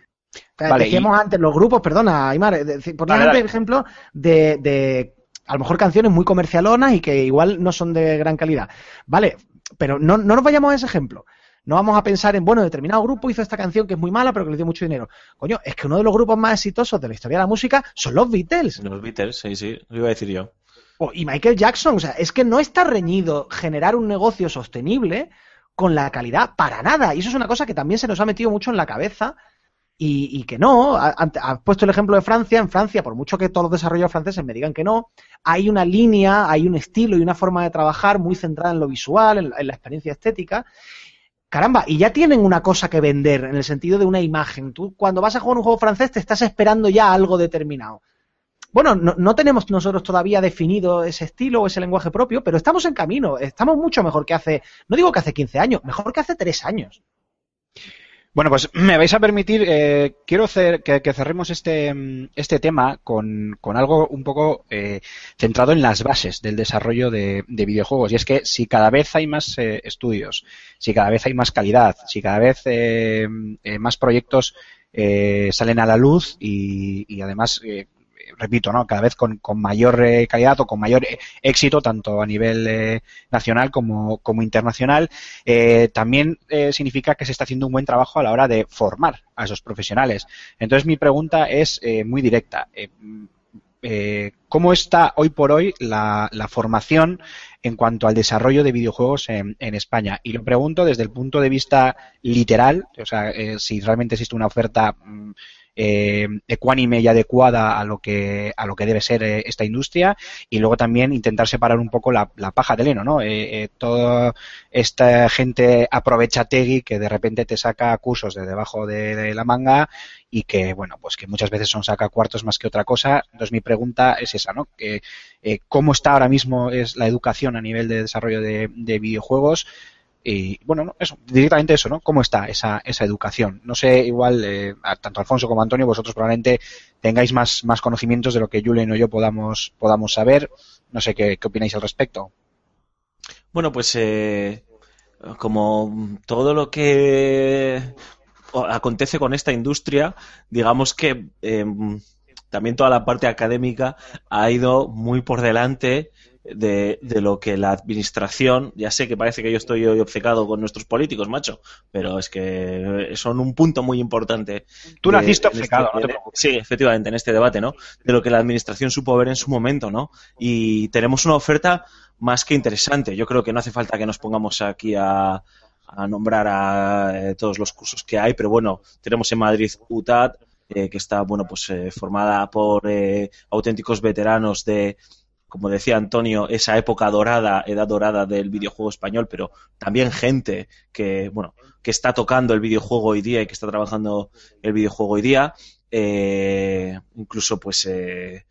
[SPEAKER 1] Vale,
[SPEAKER 2] decíamos antes, los grupos, perdona, Aymar, eh, por ejemplo de, de a lo mejor canciones muy comercialonas y que igual no son de gran calidad. Vale, pero no, no nos vayamos a ese ejemplo. No vamos a pensar en, bueno, determinado grupo hizo esta canción que es muy mala, pero que le dio mucho dinero. Coño, es que uno de los grupos más exitosos de la historia de la música son los Beatles.
[SPEAKER 3] Los Beatles, sí, sí, lo iba a decir yo.
[SPEAKER 2] Y Michael Jackson. O sea, es que no está reñido generar un negocio sostenible con la calidad para nada. Y eso es una cosa que también se nos ha metido mucho en la cabeza y, que no. Ha- ha- Has puesto el ejemplo de Francia. En Francia, por mucho que todos los desarrolladores franceses me digan que no, hay una línea, hay un estilo y una forma de trabajar muy centrada en lo visual, en en la experiencia estética. Caramba, y ya tienen una cosa que vender en el sentido de una imagen. Tú cuando vas a jugar un juego francés te estás esperando ya algo determinado. Bueno, no, tenemos nosotros todavía definido ese estilo o ese lenguaje propio, pero estamos en camino. Estamos mucho mejor que hace, no digo que hace 15 años, mejor que hace 3 años.
[SPEAKER 1] Bueno, pues me vais a permitir, eh, quiero que, cerremos este, este tema con, con algo un poco eh, centrado en las bases del desarrollo de, de videojuegos. Y es que si cada vez hay más eh, estudios, si cada vez hay más calidad, si cada vez eh, más proyectos salen a la luz y, además repito, ¿no? Cada vez con, con mayor eh, calidad o con mayor eh, éxito, tanto a nivel eh, nacional como, como internacional. También significa que se está haciendo un buen trabajo a la hora de formar a esos profesionales. Entonces, mi pregunta es muy directa. Eh, ¿Cómo está hoy por hoy la, la formación en cuanto al desarrollo de videojuegos en, en España? Y lo pregunto desde el punto de vista literal, o sea, si realmente existe una oferta mm, eh, ecuánime y adecuada a lo que a lo que debe ser eh, esta industria y luego también intentar separar un poco la, paja del heno, ¿no? Eh, eh, toda esta gente aprovecha Tegui que de repente te saca cursos de debajo de, la manga y que bueno pues que muchas veces son saca cuartos más que otra cosa. Entonces mi pregunta es esa, ¿no? ¿Cómo está ahora mismo es la educación a nivel de desarrollo de, de videojuegos? Y bueno, no, eso, directamente eso, ¿no? ¿Cómo está esa, esa educación? No sé, igual, eh, tanto Alfonso como Antonio, vosotros probablemente tengáis más, más conocimientos de lo que Julen o yo podamos, podamos saber. No sé qué, qué opináis al respecto.
[SPEAKER 3] Bueno, pues eh, como todo lo que acontece con esta industria, digamos que eh, también toda la parte académica ha ido muy por delante de, de lo que la administración, ya sé que parece que yo estoy hoy obcecado con nuestros políticos, macho, pero es que son un punto muy importante.
[SPEAKER 1] Tú
[SPEAKER 3] de-
[SPEAKER 1] naciste
[SPEAKER 3] en
[SPEAKER 1] obcecado,
[SPEAKER 3] este-
[SPEAKER 1] no te
[SPEAKER 3] Sí, efectivamente, en este debate, ¿no? De lo que la administración supo ver en su momento, ¿no? Y tenemos una oferta más que interesante. Yo creo que no hace falta que nos pongamos aquí a, a nombrar a eh, todos los cursos que hay, pero bueno, tenemos en Madrid UTAD, eh, que está, bueno, pues eh, formada por eh, auténticos veteranos de, como decía Antonio, esa época dorada, edad dorada del videojuego español, pero también gente que, bueno, que está tocando el videojuego hoy día y que está trabajando el videojuego hoy día. Eh, incluso, pues, eh,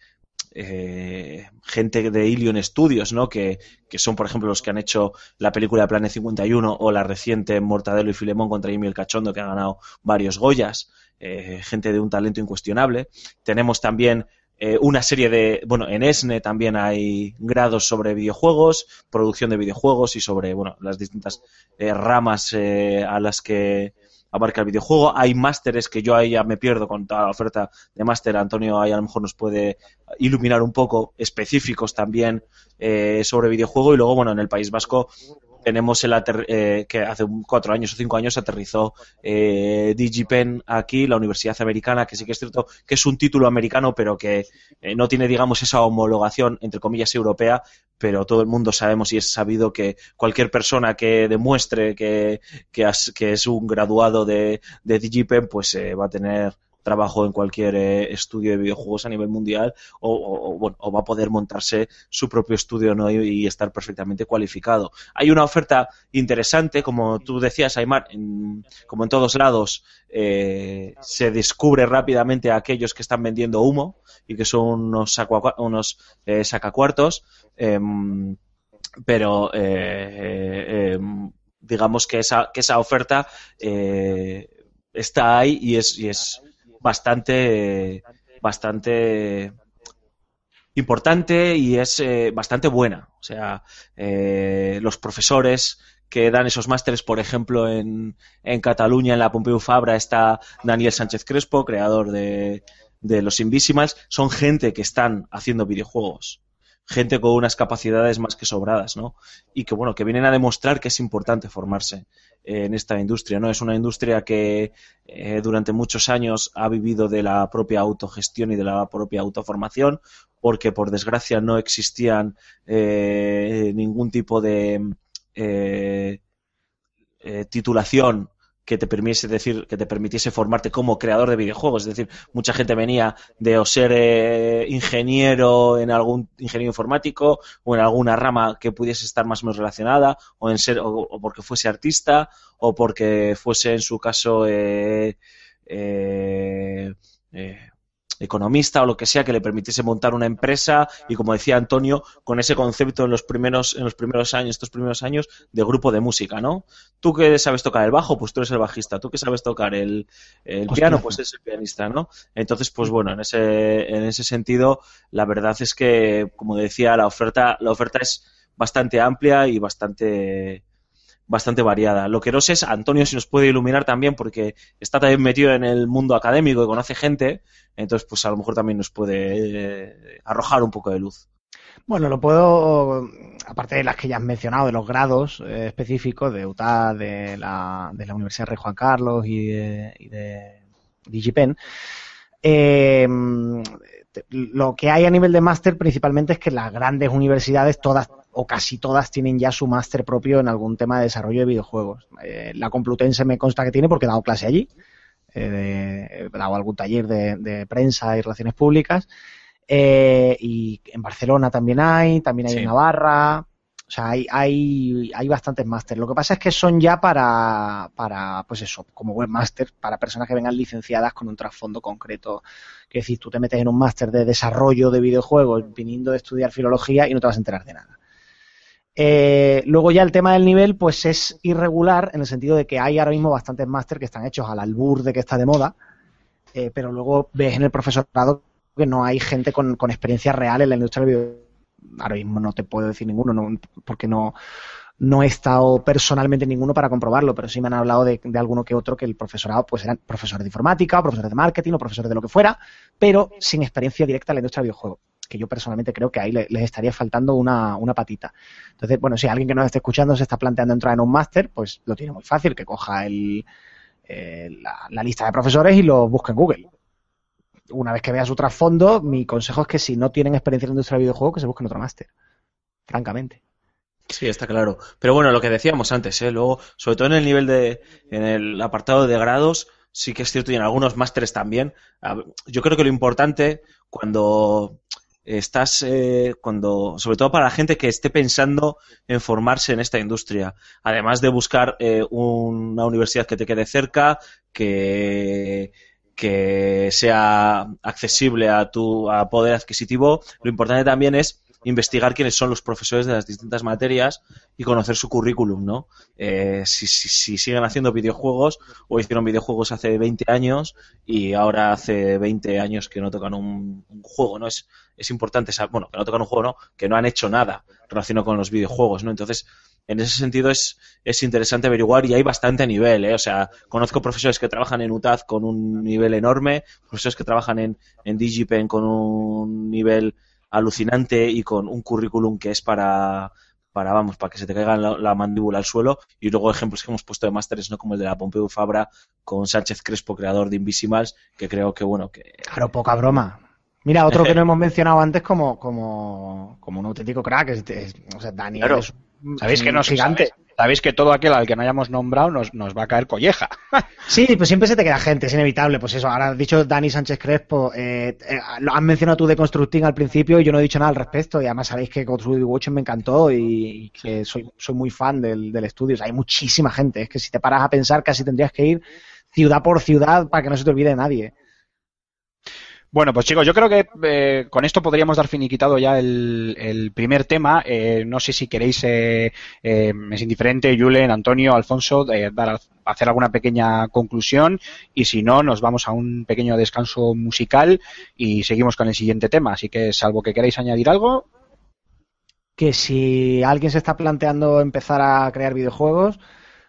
[SPEAKER 3] eh, gente de Ilion Studios, ¿no? Que, que son, por ejemplo, los que han hecho la película Planet 51 o la reciente Mortadelo y Filemón contra Jimmy el Cachondo, que ha ganado varios Goyas. Eh, gente de un talento incuestionable. Tenemos también eh, una serie de, bueno, en ESNE también hay grados sobre videojuegos, producción de videojuegos y sobre, bueno, las distintas eh, ramas eh, a las que abarca el videojuego. Hay másteres que yo ahí ya me pierdo con toda la oferta de máster. Antonio ahí a lo mejor nos puede iluminar un poco, específicos también eh, sobre videojuego. Y luego, bueno, en el País Vasco tenemos el eh, que hace cuatro años o cinco años aterrizó eh, DigiPen aquí, la Universidad Americana, que sí que es cierto que es un título americano, pero que eh, no tiene, digamos, esa homologación, entre comillas, europea, pero todo el mundo sabemos y es sabido que cualquier persona que demuestre que, que es un graduado de, de DigiPen, pues eh, va a tener trabajo en cualquier eh, estudio de videojuegos a nivel mundial o, o- bueno, o va a poder montarse su propio estudio ¿no? y, y estar perfectamente cualificado. Hay una oferta interesante, como tú decías, Aymar, en- como en todos lados, eh, se descubre rápidamente a aquellos que están vendiendo humo y que son unos, sacua- unos eh, sacacuartos, em, pero em, digamos que esa, que esa oferta está ahí y es, y es bastante, bastante importante y es eh, bastante buena. O sea, eh, los profesores que dan esos másteres, por ejemplo, en, en Cataluña, en la Pompeu Fabra, está Daniel Sánchez Crespo, creador de, de los Invisimals, son gente que están haciendo videojuegos. Gente con unas capacidades más que sobradas, ¿no? Y que, bueno, que vienen a demostrar que es importante formarse en esta industria, ¿no? Es una industria que eh, durante muchos años ha vivido de la propia autogestión y de la propia autoformación, porque por desgracia no existían eh, ningún tipo de eh, eh, titulación que te permitiese decir que te permitiese formarte como creador de videojuegos, es decir, mucha gente venía de o ser eh, ingeniero en algún ingeniero informático o en alguna rama que pudiese estar más o menos relacionada o en ser o, o porque fuese artista o porque fuese en su caso eh, eh, eh, economista o lo que sea que le permitiese montar una empresa y como decía Antonio con ese concepto en los primeros en los primeros años estos primeros años de grupo de música no tú que sabes tocar el bajo pues tú eres el bajista. Tú que sabes tocar el, el piano pues eres el pianista no entonces pues bueno en ese en ese sentido la verdad es que como decía la oferta la oferta es bastante amplia y bastante bastante variada. Lo que no sé es, Antonio, si nos puede iluminar también, porque está también metido en el mundo académico y conoce gente, entonces pues a lo mejor también nos puede eh, arrojar un poco de luz.
[SPEAKER 2] Bueno, lo puedo, aparte de las que ya has mencionado, de los grados eh, específicos de UTA, de la, de la Universidad Rey Juan Carlos y de, y de DigiPen, eh, lo que hay a nivel de máster principalmente es que las grandes universidades, todas o casi todas, tienen ya su máster propio en algún tema de desarrollo de videojuegos. Eh, la Complutense me consta que tiene porque he dado clase allí. Eh, de- he dado algún taller de, de prensa y relaciones públicas. Eh, y en Barcelona también hay, también hay
[SPEAKER 3] Sí.
[SPEAKER 2] en Navarra. O sea, hay, hay, hay bastantes máster. Lo que pasa es que son ya para, para, pues eso, como webmaster, para personas que vengan licenciadas con un trasfondo concreto. Que decir, tú te metes en un máster de desarrollo de videojuegos viniendo de estudiar filología y no te vas a enterar de nada. Eh, luego ya el tema del nivel, pues es irregular en el sentido de que hay ahora mismo bastantes máster que están hechos al albur de que está de moda, eh, pero luego ves en el profesorado que no hay gente con, experiencia real en la industria del video. Ahora mismo no te puedo decir ninguno, no- porque no, no he estado personalmente en ninguno para comprobarlo, pero sí me han hablado de, de alguno que otro que el profesorado pues eran profesores de informática, o profesores de marketing o profesores de lo que fuera, pero sin experiencia directa en la industria del videojuego. Que yo personalmente creo que ahí le- les estaría faltando una, una patita. Entonces, bueno, si alguien que nos esté escuchando se está planteando entrar en un máster, pues lo tiene muy fácil, que coja el, eh, la, lista de profesores y lo busque en Google. Una vez que vea su trasfondo, mi consejo es que si no tienen experiencia en la industria del videojuego, que se busquen otro máster. Francamente.
[SPEAKER 3] Sí, está claro. Pero bueno, lo que decíamos antes, ¿eh? luego, sobre todo en el nivel de, en el apartado de grados, sí que es cierto, y en algunos másteres también. Yo creo que lo importante cuando estás, eh, cuando, sobre todo para la gente que esté pensando en formarse en esta industria, además de buscar eh, una universidad que te quede cerca, que que sea accesible a tu a poder adquisitivo, lo importante también es investigar quiénes son los profesores de las distintas materias y conocer su currículum, ¿no? Eh, si, si- si siguen haciendo videojuegos o hicieron videojuegos hace 20 años y ahora hace 20 años que no tocan un, un juego, ¿no? Es, es importante saber, bueno, que no tocan un juego, ¿no? Que no han hecho nada relacionado con los videojuegos, ¿no? Entonces, en ese sentido es, es interesante averiguar y hay bastante nivel, ¿eh? O sea, conozco profesores que trabajan en UTAD con un nivel enorme, profesores que trabajan en, en DigiPen con un nivel alucinante y con un currículum que es para, para vamos, para que se te caiga la, la mandíbula al suelo. Y luego ejemplos que hemos puesto de másteres, ¿no? Como el de la Pompeu Fabra con Sánchez Crespo, creador de Invisimals, que creo que, bueno, que
[SPEAKER 2] Claro, poca broma. Mira, otro que no hemos mencionado antes como, como, como un auténtico crack, es, es- o sea, Daniel
[SPEAKER 3] Claro.
[SPEAKER 2] es
[SPEAKER 1] Sabéis que
[SPEAKER 2] un
[SPEAKER 1] nos
[SPEAKER 2] gigante.
[SPEAKER 1] Sabéis que todo aquel al que no hayamos nombrado nos, nos va a caer colleja.
[SPEAKER 2] Sí, pues siempre se te queda gente, es inevitable. Pues eso, ahora has dicho Dani Sánchez Crespo, eh, eh, lo has mencionado tú de Constructing al principio y yo no he dicho nada al respecto. Y además sabéis que Constructing Watch me encantó y, que soy, soy muy fan del, del estudio. Hay muchísima gente. Es que si te paras a pensar, casi tendrías que ir ciudad por ciudad para que no se te olvide nadie.
[SPEAKER 1] Bueno, pues chicos, yo creo que eh, con esto podríamos dar finiquitado ya el, primer tema. Eh, no sé si queréis, eh, eh, es indiferente, Julen, Antonio, Alfonso, eh, dar, hacer alguna pequeña conclusión y si no, nos vamos a un pequeño descanso musical y seguimos con el siguiente tema. Así que, salvo que queráis añadir algo,
[SPEAKER 2] que si alguien se está planteando empezar a crear videojuegos,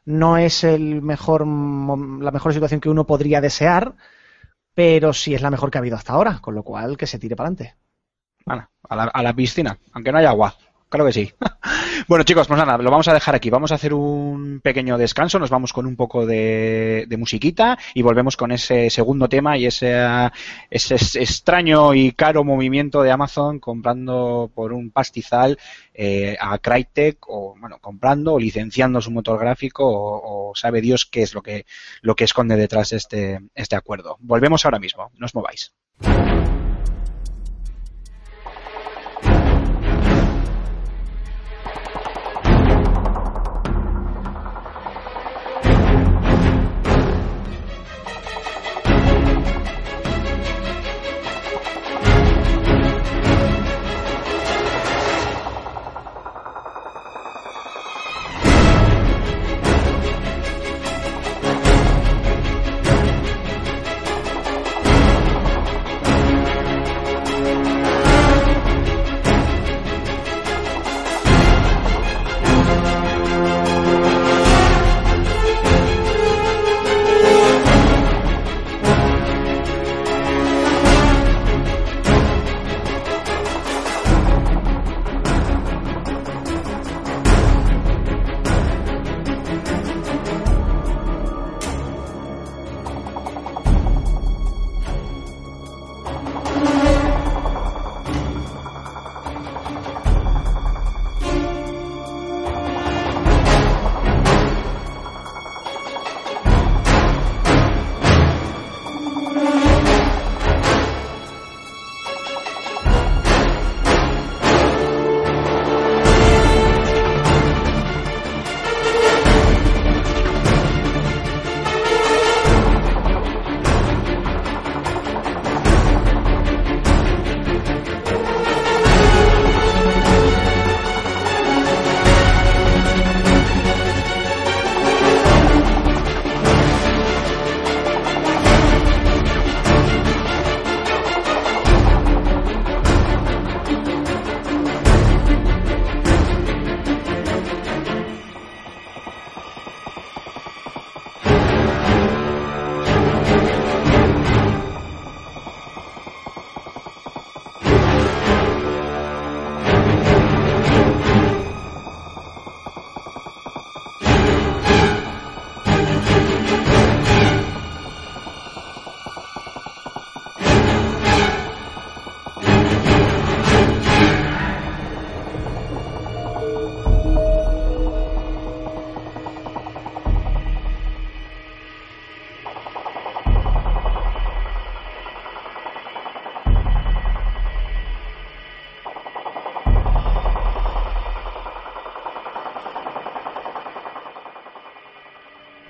[SPEAKER 2] no es el mejor, la mejor situación que uno podría desear, pero sí es la mejor que ha habido hasta ahora, con lo cual que se tire para adelante.
[SPEAKER 1] Bueno, a la, a la piscina, aunque no haya agua. Claro que sí. bueno, chicos, pues nada, lo vamos a dejar aquí. Vamos a hacer un pequeño descanso, nos vamos con un poco de, musiquita y volvemos con ese segundo tema y ese, ese es- extraño y caro movimiento de Amazon comprando por un pastizal eh, a Crytek o, bueno, comprando o licenciando su motor gráfico o, o sabe Dios qué es lo que, lo que esconde detrás de este, este acuerdo. Volvemos ahora mismo, no os mováis.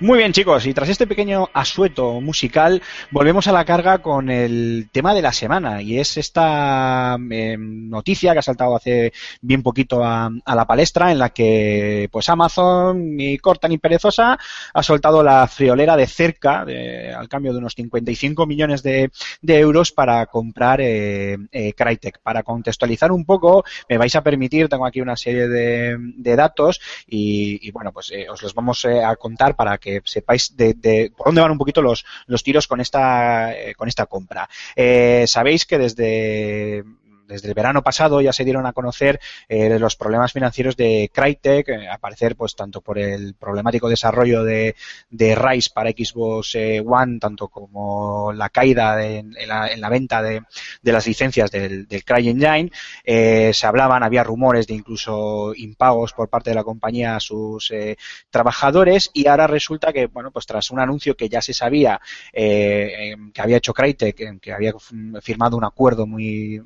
[SPEAKER 1] Muy bien, chicos, y tras este pequeño asueto musical, volvemos a la carga con el tema de la semana, y es esta eh, noticia que ha saltado hace bien poquito a, la palestra, en la que pues Amazon, ni corta ni perezosa, ha soltado la friolera de cerca, de, al cambio de unos 55 millones de, euros para comprar eh, eh, Crytek. Para contextualizar un poco, me vais a permitir, tengo aquí una serie de, datos, y, bueno, pues eh, os los vamos a contar para que sepáis de, de, por dónde van un poquito los, los tiros con esta, eh, con esta compra. Eh, sabéis que desde desde el verano pasado ya se dieron a conocer eh, los problemas financieros de Crytek, eh, aparecer pues tanto por el problemático desarrollo de, de Rise para Xbox eh, One, tanto como la caída en, la, en, la, venta de, las licencias del, del CryEngine. Eh, se hablaban, había rumores de incluso impagos por parte de la compañía a sus eh, trabajadores y ahora resulta que, bueno, pues tras un anuncio que ya se sabía que había hecho Crytek, que había firmado un acuerdo muy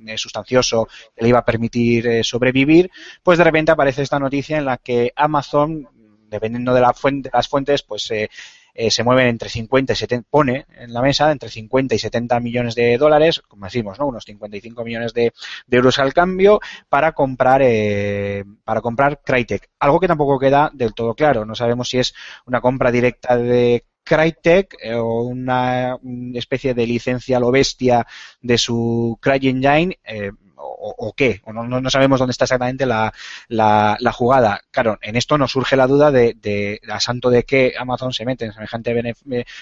[SPEAKER 1] que le iba a permitir eh, sobrevivir, pues de repente aparece esta noticia en la que Amazon, dependiendo de, la fuente, las fuentes, pues eh, eh, se mueven entre 50 y 70, pone en la mesa entre 50 y 70 millones de dólares, como decimos, ¿no? Unos 55 millones de, de euros al cambio para comprar, eh, para comprar Crytek. Algo que tampoco queda del todo claro. No sabemos si es una compra directa de Crytek eh, o una, especie de licencia a lo bestia de su CryEngine o, qué, o no, no, sabemos dónde está exactamente la, la, la, jugada. Claro, en esto nos surge la duda de, de, a santo de qué Amazon se mete en semejante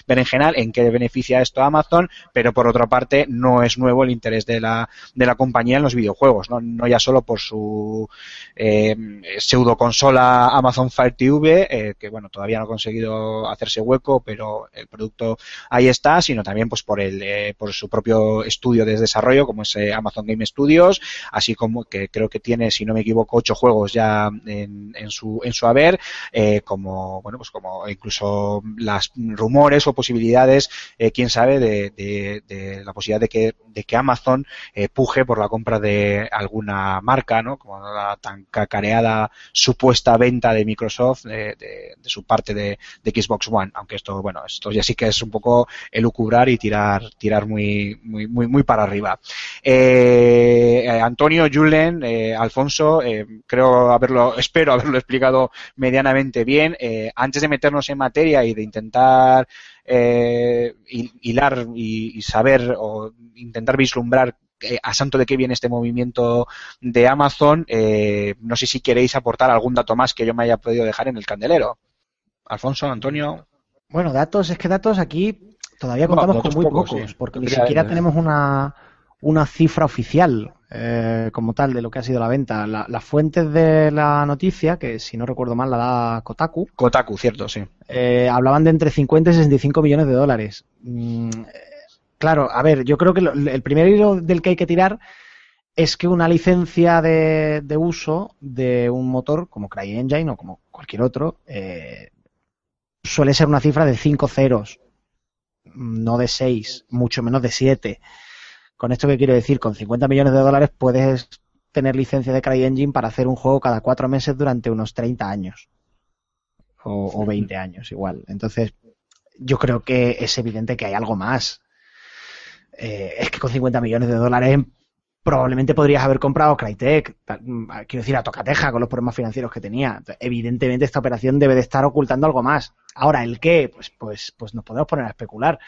[SPEAKER 1] berenjenal, en qué beneficia esto a Amazon, pero por otra parte no es nuevo el interés de la, de la compañía en los videojuegos, no, no ya solo por su eh, pseudo consola Amazon Fire TV, eh, que bueno, todavía no ha conseguido hacerse hueco, pero el producto ahí está, sino también pues por el, eh, por su propio estudio de desarrollo, como es Amazon Game Así como que creo que tiene, si no me equivoco, ocho juegos ya en, en su, en su haber, eh, como, bueno, pues como incluso las rumores o posibilidades, eh, quién sabe, de, de, la posibilidad de que, de que Amazon eh, puje por la compra de alguna marca, ¿no? Como la tan cacareada supuesta venta de Microsoft de su parte de, de, Xbox One, aunque esto, bueno, esto ya sí que es un poco elucubrar y tirar, tirar muy, muy, muy, muy para arriba. Eh, Antonio, Julen, eh, Alfonso, eh, creo haberlo, espero haberlo explicado medianamente bien. Eh, antes de meternos en materia y de intentar eh, hilar y, y, saber o intentar vislumbrar eh, a santo de qué viene este movimiento de Amazon, no sé si queréis aportar algún dato más que yo me haya podido dejar en el candelero. Alfonso, Antonio.
[SPEAKER 2] Bueno, datos, es que datos aquí todavía contamos no, con muy pocos, pocos sí. porque ni siquiera tenemos una, una cifra oficial eh, como tal de lo que ha sido la venta. La, las fuentes de la noticia, que si no recuerdo mal la da Kotaku.
[SPEAKER 1] Kotaku, cierto, sí.
[SPEAKER 2] Eh, hablaban de entre 50 y 65 millones de dólares. Mm, claro, a ver, yo creo que lo, el primer hilo del que hay que tirar es que una licencia de, de uso de un motor como CryEngine o como cualquier otro eh, suele ser una cifra de 5 ceros, no de 6, mucho menos de 7. Con esto que quiero decir, con 50 millones de dólares puedes tener licencia de CryEngine para hacer un juego cada cuatro meses durante unos 30 años. O, o 20 años igual. Entonces, yo creo que es evidente que hay algo más. Eh, es que con 50 millones de dólares probablemente podrías haber comprado Crytek, quiero decir, a tocateja con los problemas financieros que tenía. Evidentemente esta operación debe de estar ocultando algo más. Ahora, ¿el qué? Pues, pues, pues nos podemos poner a especular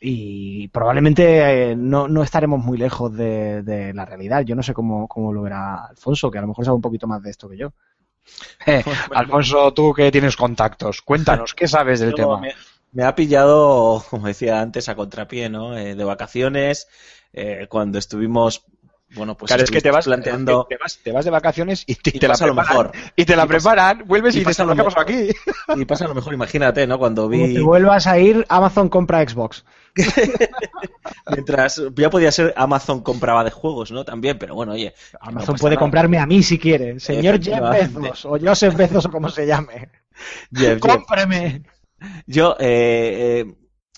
[SPEAKER 2] y probablemente eh, no, no, estaremos muy lejos de, de, la realidad. Yo no sé cómo, cómo lo verá Alfonso, que a lo mejor sabe un poquito más de esto que yo.
[SPEAKER 1] Eh, Alfonso, tú que tienes contactos, cuéntanos, ¿qué sabes del tema?
[SPEAKER 3] Me, me, ha pillado, como decía antes, a contrapié, ¿no? Eh, de vacaciones, cuando estuvimos bueno, pues
[SPEAKER 1] claro, es que te vas
[SPEAKER 3] planteando
[SPEAKER 1] te, vas, te vas de vacaciones y te,
[SPEAKER 3] y
[SPEAKER 1] te la
[SPEAKER 3] preparan,
[SPEAKER 1] lo mejor y te la y preparan, pasa, vuelves y, y dices, ¿qué pasó aquí?
[SPEAKER 3] Y pasa a lo mejor, imagínate, ¿no? Cuando vi
[SPEAKER 2] Como te vuelvas a ir, Amazon compra Xbox.
[SPEAKER 3] Mientras ya podía ser Amazon compraba de juegos, ¿no? También, pero bueno, oye.
[SPEAKER 2] Amazon no puede nada. comprarme a mí si quiere. Señor Jeff Bezos o Joseph Bezos o como se llame.
[SPEAKER 3] Jeff,
[SPEAKER 2] ¡Cómpreme!
[SPEAKER 3] Yo eh, eh,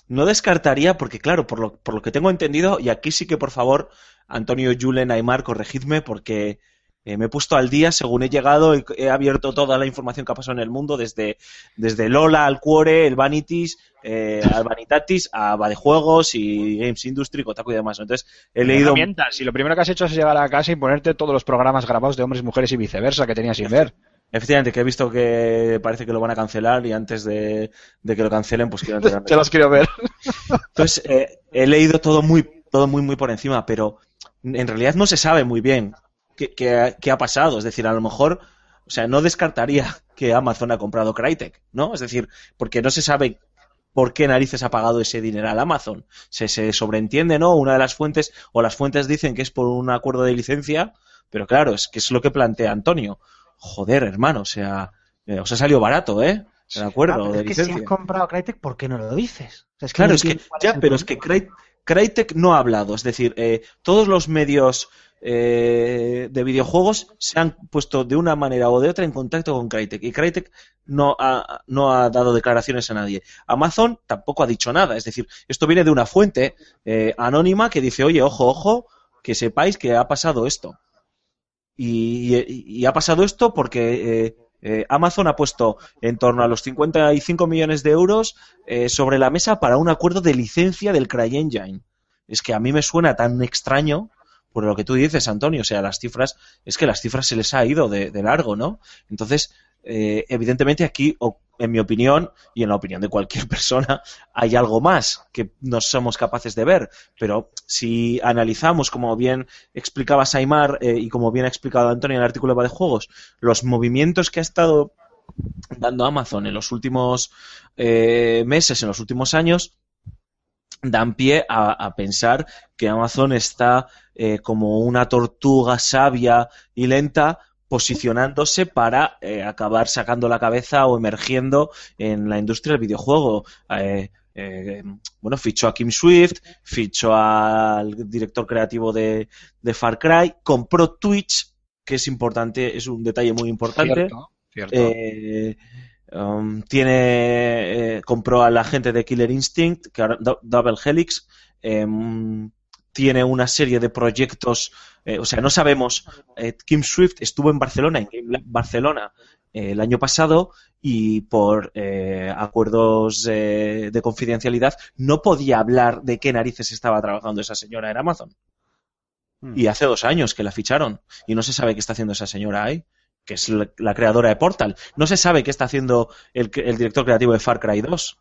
[SPEAKER 3] no descartaría, porque claro, por lo, por lo que tengo entendido, y aquí sí que por favor, Antonio, Julen, Aymar, corregidme, porque eh, me he puesto al día según he llegado, he, he abierto toda la información que ha pasado en el mundo, desde, desde Lola al Cuore, el Vanities, eh, al Vanitatis, a Juegos y Games Industry, Kotaku y demás. Entonces, he leído...
[SPEAKER 1] Si lo primero que has hecho es llegar a casa y ponerte todos los programas grabados de hombres, mujeres y viceversa que tenías sin ver.
[SPEAKER 3] Efectivamente, que he visto que parece que lo van a cancelar y antes de, de que lo cancelen, pues quiero enterarme.
[SPEAKER 1] Te los quiero ver.
[SPEAKER 3] Entonces, eh, he leído todo muy, todo muy, muy por encima, pero en realidad no se sabe muy bien qué, qué- qué ha pasado. Es decir, a lo mejor, o sea, no descartaría que Amazon ha comprado Crytek, ¿no? Es decir, porque no se sabe por qué narices ha pagado ese dinero al Amazon. Se, se sobreentiende, ¿no? Una de las fuentes, o las fuentes dicen que es por un acuerdo de licencia, pero claro, es que es lo que plantea Antonio. Joder, hermano, o sea, eh, os ha salido barato, ¿eh? El acuerdo
[SPEAKER 2] Ah, pero
[SPEAKER 3] de
[SPEAKER 2] es que si has comprado Crytek, ¿por qué no lo dices? O sea, es
[SPEAKER 3] Claro,
[SPEAKER 2] no
[SPEAKER 3] es que, ya, pero es que
[SPEAKER 2] problema.
[SPEAKER 3] Cry- Crytek no ha hablado. Es decir, eh, todos los medios eh, de videojuegos se han puesto de una manera o de otra en contacto con Crytek. Y Crytek no ha, no ha dado declaraciones a nadie. Amazon tampoco ha dicho nada. Es decir, esto viene de una fuente eh, anónima que dice, oye, ojo, ojo, que sepáis que ha pasado esto. Y, ha pasado esto porque eh, Amazon ha puesto en torno a los 55 millones de euros eh, sobre la mesa para un acuerdo de licencia del CryEngine. Es que a mí me suena tan extraño por lo que tú dices, Antonio. O sea, las cifras, es que las cifras se les ha ido de, largo, ¿no? Entonces, eh, evidentemente aquí, en mi opinión y en la opinión de cualquier persona, hay algo más que no somos capaces de ver. Pero si analizamos, como bien explicaba Saimar eh, y como bien ha explicado Antonio en el artículo de juegos, los movimientos que ha estado dando Amazon en los últimos eh, meses, en los últimos años, dan pie a, pensar que Amazon está eh, como una tortuga sabia y lenta posicionándose para eh, acabar sacando la cabeza o emergiendo en la industria del videojuego. Eh, eh, bueno, fichó a Kim Swift, fichó al director creativo de, de Far Cry, compró Twitch, que es importante, es un detalle muy importante.
[SPEAKER 1] Cierto, cierto.
[SPEAKER 3] Um, tiene compró a la gente de Killer Instinct, que ahora- Do- Double Helix. em, tiene una serie de proyectos, eh, o sea, no sabemos. eh, Kim Swift estuvo en Barcelona, en Game Lab Barcelona, eh, el año pasado y por eh, acuerdos eh, de confidencialidad no podía hablar de qué narices estaba trabajando esa señora en Amazon.
[SPEAKER 1] Hmm.
[SPEAKER 3] Y hace dos años que la ficharon y no se sabe qué está haciendo esa señora ahí, que es la, la creadora de Portal. No se sabe qué está haciendo el, el director creativo de Far Cry 2.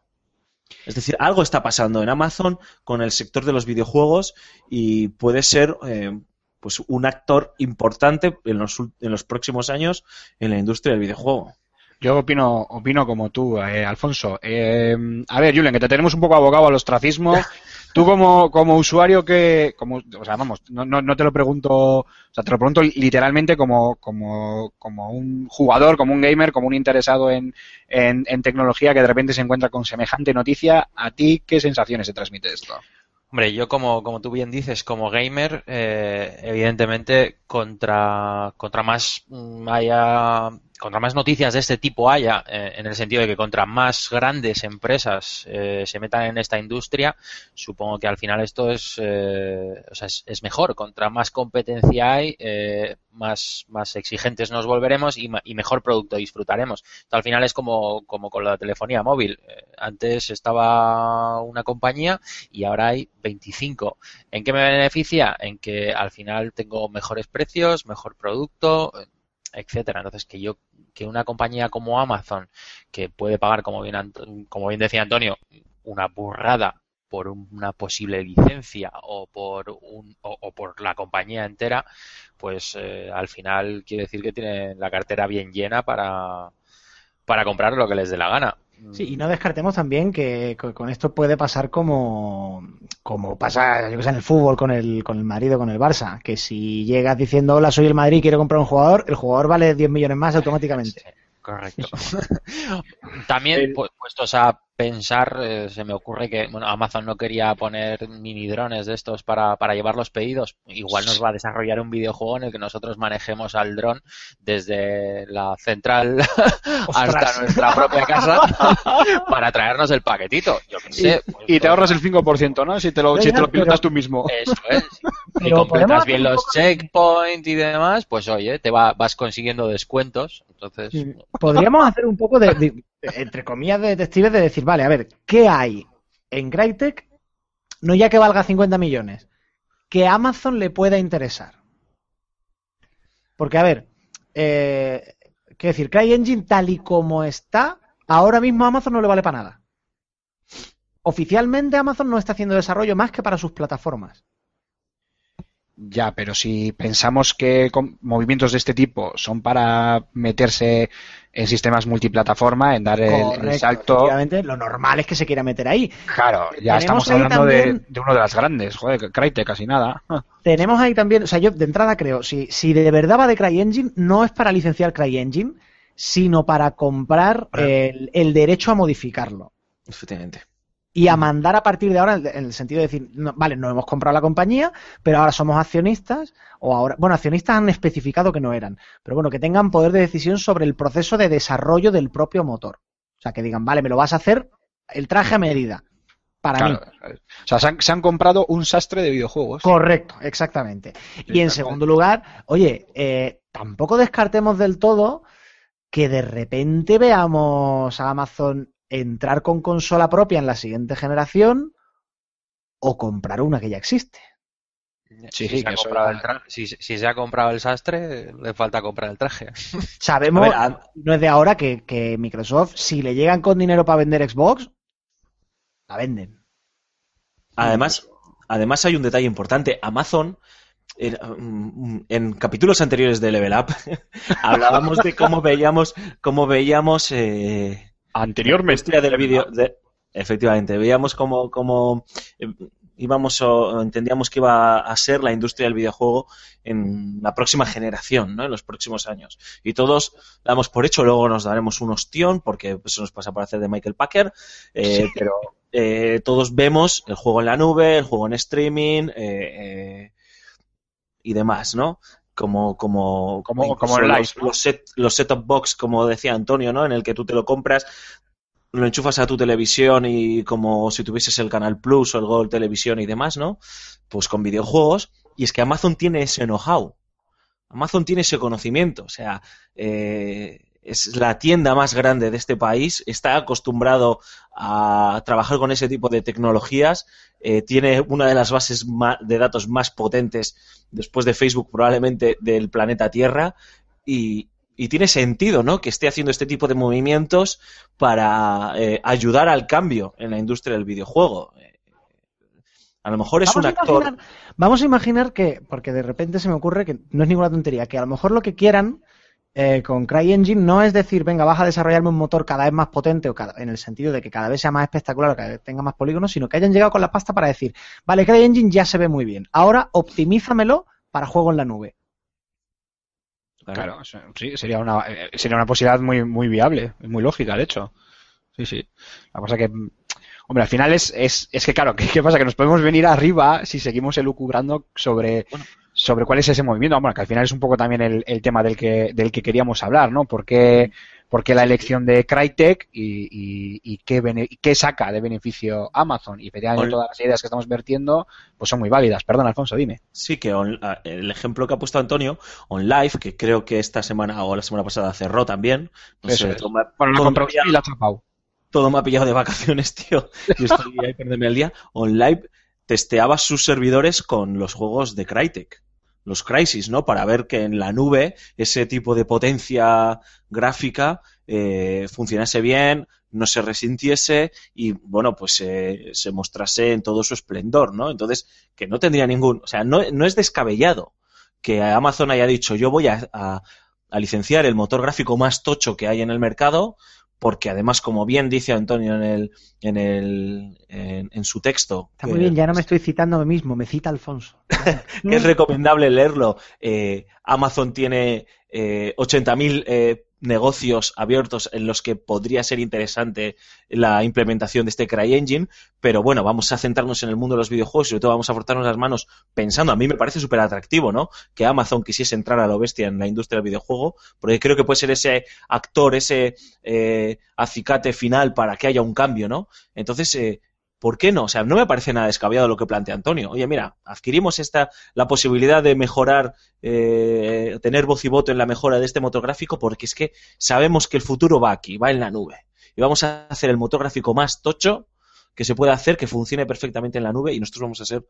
[SPEAKER 3] Es decir, algo está pasando en Amazon con el sector de los videojuegos y puede ser eh, pues un actor importante en los, en los próximos años en la industria del videojuego.
[SPEAKER 1] Yo opino, opino como tú, eh, Alfonso. Eh, a ver, Julen, que te tenemos un poco abogado al ostracismo. Tú como, como usuario que, como, o sea, vamos, no, no, no te lo pregunto, o sea, te lo pregunto literalmente como, como, como un jugador, como un gamer, como un interesado en, en, en tecnología que de repente se encuentra con semejante noticia. ¿A ti qué sensaciones te transmite esto?
[SPEAKER 4] Hombre, yo como, como tú bien dices, como gamer, eh, evidentemente contra, contra más mm, haya, contra más noticias de este tipo haya, eh, en el sentido de que contra más grandes empresas eh, se metan en esta industria, supongo que al final esto es, eh, o sea, es, mejor. Contra más competencia hay, eh, más, más exigentes nos volveremos y, mejor producto disfrutaremos. Al final es como, como con la telefonía móvil. Antes estaba una compañía y ahora hay 25. ¿En qué me beneficia? En que al final tengo mejores precios, mejor producto, etcétera. Entonces que yo que una compañía como Amazon que puede pagar como bien como bien decía Antonio una burrada por un- una posible licencia o por un o, o por la compañía entera, pues eh, al final quiere decir que tienen la cartera bien llena para para comprar lo que les dé la gana.
[SPEAKER 2] Sí, y no descartemos también que co- con esto puede pasar como, como pasa, yo que sé, en el fútbol con el, con el Madrid o con el Barça, que si llegas diciendo, hola, soy el Madrid, quiero comprar un jugador, el jugador vale 10 millones más automáticamente.
[SPEAKER 4] Sí, correcto. También, pu- puestos a pensar, eh, se me ocurre que bueno, Amazon no quería poner mini drones de estos para, para llevar los pedidos. Igual nos va a desarrollar un videojuego en el que nosotros manejemos al dron desde la central hasta nuestra propia casa para traernos el paquetito. Yo qué sé. pues,
[SPEAKER 1] Y te
[SPEAKER 4] pues,
[SPEAKER 1] ahorras el 5%, ¿no? Si te lo, si te lo
[SPEAKER 2] Pero-
[SPEAKER 1] pilotas tú mismo.
[SPEAKER 4] Eso es. Y
[SPEAKER 2] Pero
[SPEAKER 4] completas bien los checkpoints y demás, pues oye, te va, vas consiguiendo descuentos. Entonces.
[SPEAKER 2] Podríamos hacer un poco de, de- entre comillas, de detectives de decir, vale, a ver, ¿qué hay en Crytek? No ya que valga 50 millones, que Amazon le pueda interesar. Porque, a ver, eh, quiero decir, CryEngine tal y como está, ahora mismo Amazon no le vale para nada. Oficialmente Amazon no está haciendo desarrollo más que para sus plataformas.
[SPEAKER 1] Ya, pero si pensamos que con- movimientos de este tipo son para meterse en sistemas multiplataforma, en dar el, el
[SPEAKER 2] Correcto,
[SPEAKER 1] salto,
[SPEAKER 2] efectivamente, lo normal es que se quiera meter ahí.
[SPEAKER 1] claro, ya
[SPEAKER 2] Tenemos
[SPEAKER 1] estamos hablando de uno de las grandes, joder, Crytek casi nada.
[SPEAKER 2] Tenemos ahí también, o sea, yo de entrada creo, si, si de verdad va de CryEngine, no es para licenciar CryEngine, sino para comprar el, el derecho a modificarlo.
[SPEAKER 3] Efectivamente.
[SPEAKER 2] Y a mandar a partir de ahora, en el sentido de decir, no, vale, no hemos comprado la compañía, pero ahora somos accionistas, o ahora, bueno, accionistas han especificado que no eran, pero bueno, que tengan poder de decisión sobre el proceso de desarrollo del propio motor. O sea, que digan, vale, me lo vas a hacer el traje a medida. Para mí.
[SPEAKER 1] Claro. O sea, se han, se han comprado un sastre de videojuegos.
[SPEAKER 2] Correcto, exactamente. Y en segundo lugar, oye, eh, tampoco descartemos del todo que de repente veamos a Amazon entrar con consola propia en la siguiente generación o comprar una que ya existe.
[SPEAKER 1] Sí,
[SPEAKER 4] si,
[SPEAKER 1] sí,
[SPEAKER 4] se ha si, si se ha comprado el sastre, le falta comprar el traje.
[SPEAKER 2] Sabemos,
[SPEAKER 3] A ver, a-
[SPEAKER 2] no es de ahora, que, que Microsoft, si le llegan con dinero para vender Xbox, la venden.
[SPEAKER 3] Además, además hay un detalle importante. Amazon, en, mm, en capítulos anteriores de Level Up, hablábamos de cómo veíamos, cómo veíamos eh, la
[SPEAKER 1] Anteriormente.
[SPEAKER 3] industria del vídeo. de- efectivamente, veíamos cómo, cómo eh, íbamos o entendíamos que iba a ser la industria del videojuego en la próxima generación, ¿no? En los próximos años. Y todos damos por hecho, luego nos daremos un ostión, porque eso nos pasa por hacer de Michael Packer, eh, pero eh, todos vemos el juego en la nube, el juego en streaming eh, y demás, ¿no? Como, como,
[SPEAKER 1] Como- live,
[SPEAKER 3] los,
[SPEAKER 1] ¿no?
[SPEAKER 3] los set, los set-top box, como decía Antonio, ¿no? En el que tú te lo compras, lo enchufas a tu televisión y como si tuvieses el Canal Plus o el Gol Televisión y demás, ¿no? Pues con videojuegos. Y es que Amazon tiene ese know-how. Amazon tiene ese conocimiento. O sea, eh, es la tienda más grande de este país. Está acostumbrado a trabajar con ese tipo de tecnologías. eh, tiene una de las bases de datos más potentes después de Facebook probablemente del planeta Tierra. Y, y tiene sentido, ¿no? Que esté haciendo este tipo de movimientos para eh, ayudar al cambio en la industria del videojuego. Eh, A lo mejor es un
[SPEAKER 2] a
[SPEAKER 3] actor.
[SPEAKER 2] imaginar- vamos a imaginar que, porque de repente se me ocurre que no es ninguna tontería, que a lo mejor lo que quieran eh, con CryEngine no es decir, venga, vas a desarrollarme un motor cada vez más potente o cada- en el sentido de que cada vez sea más espectacular o cada vez tenga más polígonos, sino que hayan llegado con la pasta para decir, vale, CryEngine ya se ve muy bien, ahora optimízamelo para juego en la nube.
[SPEAKER 1] Claro, sí, sería una, eh, sería una posibilidad muy, muy viable, muy lógica, de hecho. Sí, sí. La cosa que, hombre, al final es, es, es que, claro, ¿qué, qué pasa? Que nos podemos venir arriba si seguimos elucubrando sobre, sobre cuál es ese movimiento. Bueno, que al final es un poco también el, el tema del que, del que queríamos hablar, ¿no? ¿Por qué, por qué la elección de Crytek y, y, y qué, bene- qué saca de beneficio Amazon? Y efectivamente todas las ideas que estamos vertiendo, pues son muy válidas. Perdón, Alfonso, dime.
[SPEAKER 3] Sí, que on- a- el ejemplo que ha puesto Antonio, OnLive, que creo que esta semana o la semana pasada cerró también. No
[SPEAKER 1] Eso
[SPEAKER 3] sé, todo
[SPEAKER 1] Bueno, la compró y la
[SPEAKER 3] todo me ha pillado de vacaciones, tío. Y estoy ahí perderme el día. OnLive testeaba sus servidores con los juegos de Crytek, los Crysis, ¿no? Para ver que en la nube ese tipo de potencia gráfica eh, funcionase bien, no se resintiese y, bueno, pues eh, se mostrase en todo su esplendor, ¿no? Entonces, que no tendría ningún... O sea, no, es descabellado que Amazon haya dicho yo voy a- a licenciar el motor gráfico más tocho que hay en el mercado porque además, como bien dice Antonio en el, en el, en, en su texto,
[SPEAKER 2] Está muy bien, ya no me estoy citando a mí mismo, me cita Alfonso.
[SPEAKER 3] que es recomendable leerlo. eh, Amazon tiene eh, 80.000 eh, negocios abiertos en los que podría ser interesante la implementación de este CryEngine, pero bueno, vamos a centrarnos en el mundo de los videojuegos y sobre todo vamos a frotarnos las manos pensando, a mí me parece súper atractivo, ¿no? Que Amazon quisiese entrar a lo bestia en la industria del videojuego, porque creo que puede ser ese actor, ese eh, acicate final para que haya un cambio, ¿no? Entonces, eh, ¿por qué no? O sea, no me parece nada descabellado lo que plantea Antonio. Oye, mira, adquirimos esta la posibilidad de mejorar, eh, tener voz y voto en la mejora de este motor gráfico porque es que sabemos que el futuro va aquí, va en la nube. Y vamos a hacer el motor gráfico más tocho que se pueda hacer, que funcione perfectamente en la nube y nosotros vamos a ser,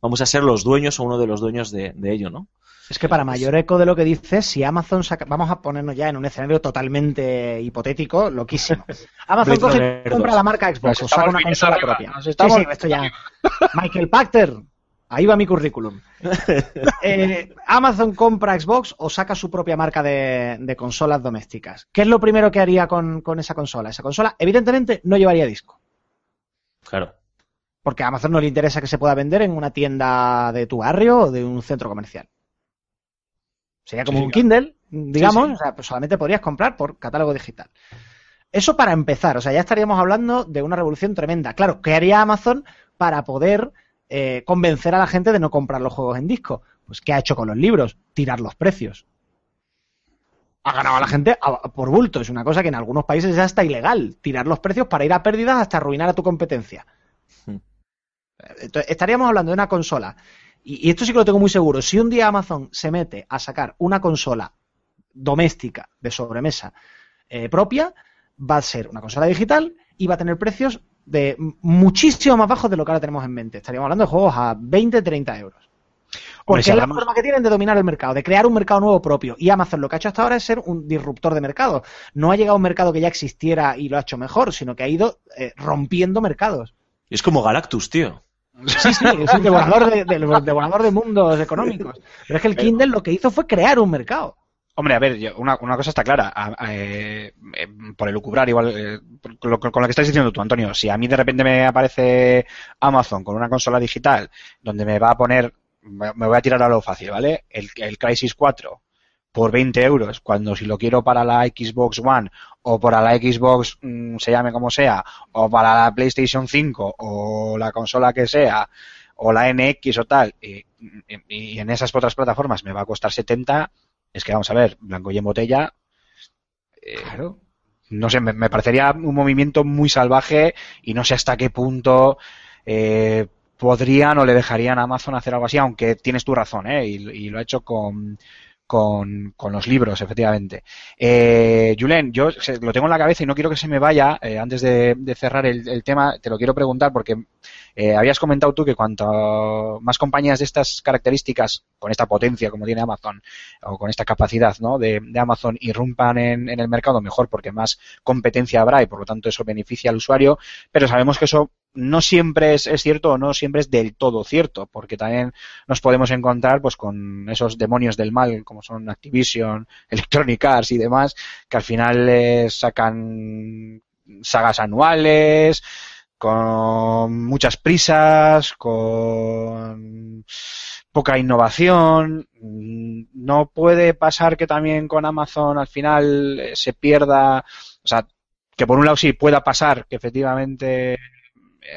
[SPEAKER 3] vamos a ser los dueños o uno de los dueños de, de ello, ¿no?
[SPEAKER 2] Es que para mayor eco de lo que dices, si Amazon saca, vamos a ponernos ya en un escenario totalmente hipotético, loquísimo. Amazon coge y compra
[SPEAKER 3] 2.
[SPEAKER 2] la marca Xbox o saca una consola
[SPEAKER 1] arriba,
[SPEAKER 2] propia.
[SPEAKER 1] nos
[SPEAKER 2] Sí, sí, esto ya. Michael Pachter, ahí va mi currículum. Eh, Amazon compra Xbox o saca su propia marca de, de consolas domésticas. ¿Qué es lo primero que haría con, con esa consola? Esa consola, evidentemente, no llevaría disco.
[SPEAKER 3] Claro.
[SPEAKER 2] Porque a Amazon no le interesa que se pueda vender en una tienda de tu barrio o de un centro comercial. Sería como
[SPEAKER 1] Sí,
[SPEAKER 2] un. Kindle, digamos,
[SPEAKER 1] sí.
[SPEAKER 2] o sea, pues solamente podrías comprar por catálogo digital. Eso para empezar, o sea, ya estaríamos hablando de una revolución tremenda. Claro, ¿qué haría Amazon para poder eh, convencer a la gente de no comprar los juegos en disco? Pues ¿qué ha hecho con los libros? Tirar los precios. Ha ganado a la gente a- por bulto. Es una cosa que en algunos países ya está ilegal. Tirar los precios para ir a pérdidas hasta arruinar a tu competencia.
[SPEAKER 3] Hmm.
[SPEAKER 2] Entonces, estaríamos hablando de una consola. Y, y esto sí que lo tengo muy seguro. Si un día Amazon se mete a sacar una consola doméstica de sobremesa eh, propia, va a ser una consola digital y va a tener precios de muchísimo más bajos de lo que ahora tenemos en mente. Estaríamos hablando de juegos a 20, 30 euros. Porque
[SPEAKER 1] si
[SPEAKER 2] es la forma que tienen de dominar el mercado, de crear un mercado nuevo propio. Y Amazon lo que ha hecho hasta ahora es ser un disruptor de mercado. No ha llegado a un mercado que ya existiera y lo ha hecho mejor, sino que ha ido eh, rompiendo mercados.
[SPEAKER 3] Es como Galactus, tío.
[SPEAKER 2] Sí, sí, es el devorador de, del- devorador de mundos económicos. Pero es que el Kindle lo que hizo fue crear un mercado.
[SPEAKER 1] Hombre, a ver, yo- una, una cosa está clara. a- a- eh, eh, por el lucubrar, igual, eh, con, lo, con lo que estás diciendo tú, Antonio, si a mí de repente me aparece Amazon con una consola digital donde me va a poner, me me voy a tirar a lo fácil, ¿vale? El, el Crisis 4 por 20 euros, cuando si lo quiero para la Xbox One o para la Xbox, mm, se llame como sea, o para la PlayStation 5 o la consola que sea, o la NX o tal, y, en esas otras plataformas me va a costar 70, es que vamos a ver, blanco y en botella, eh, no sé, me, me parecería un movimiento muy salvaje y no sé hasta qué punto eh, podrían o le dejarían a Amazon hacer algo así, aunque tienes tu razón, ¿eh? y, y lo ha hecho con, con, con los libros, efectivamente. Eh, Julen, yo se- lo tengo en la cabeza y no quiero que se me vaya, eh, antes de, de cerrar el, el tema, te lo quiero preguntar porque eh, habías comentado tú que cuanto más compañías de estas características, con esta potencia como tiene Amazon, o con esta capacidad ¿no? de, de Amazon, irrumpan en, en el mercado, mejor porque más competencia habrá y por lo tanto eso beneficia al usuario, pero sabemos que eso no siempre es, cierto o no siempre es del todo cierto, porque también nos podemos encontrar pues con esos demonios del mal como son Activision, Electronic Arts y demás, que al final eh, sacan sagas anuales, con muchas prisas, con poca innovación. No puede pasar que también con Amazon al final eh, se pierda, o sea, que por un lado sí pueda pasar que efectivamente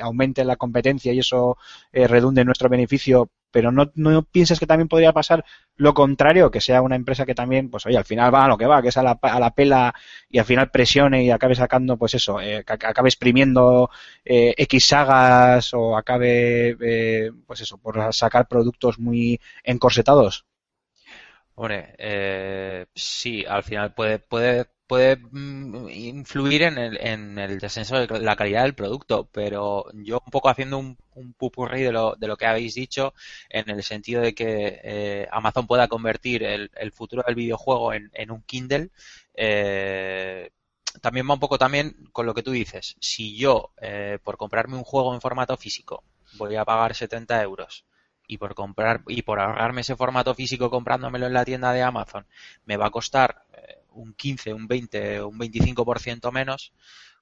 [SPEAKER 1] aumente la competencia y eso eh, redunde en nuestro beneficio, pero no, no piensas que también podría pasar lo contrario, que sea una empresa que también, pues oye, al final va a lo que va, que es a la, a la pela y al final presione y acabe sacando, pues eso, eh, acabe exprimiendo eh, X sagas o acabe, eh, pues eso, por sacar productos muy encorsetados.
[SPEAKER 4] Hombre, sí, al final puede, puede mm, influir en el, en el descenso de la calidad del producto, pero yo un poco haciendo un, un pupurrí de lo, de lo que habéis dicho, en el sentido de que eh, Amazon pueda convertir el, futuro del videojuego en, en un Kindle, eh, también va un poco también con lo que tú dices. Si yo, eh, por comprarme un juego en formato físico, voy a pagar 70 euros y por comprar y por ahorrarme ese formato físico comprándomelo en la tienda de Amazon me va a costar eh, un 15, un 20, un 25% menos,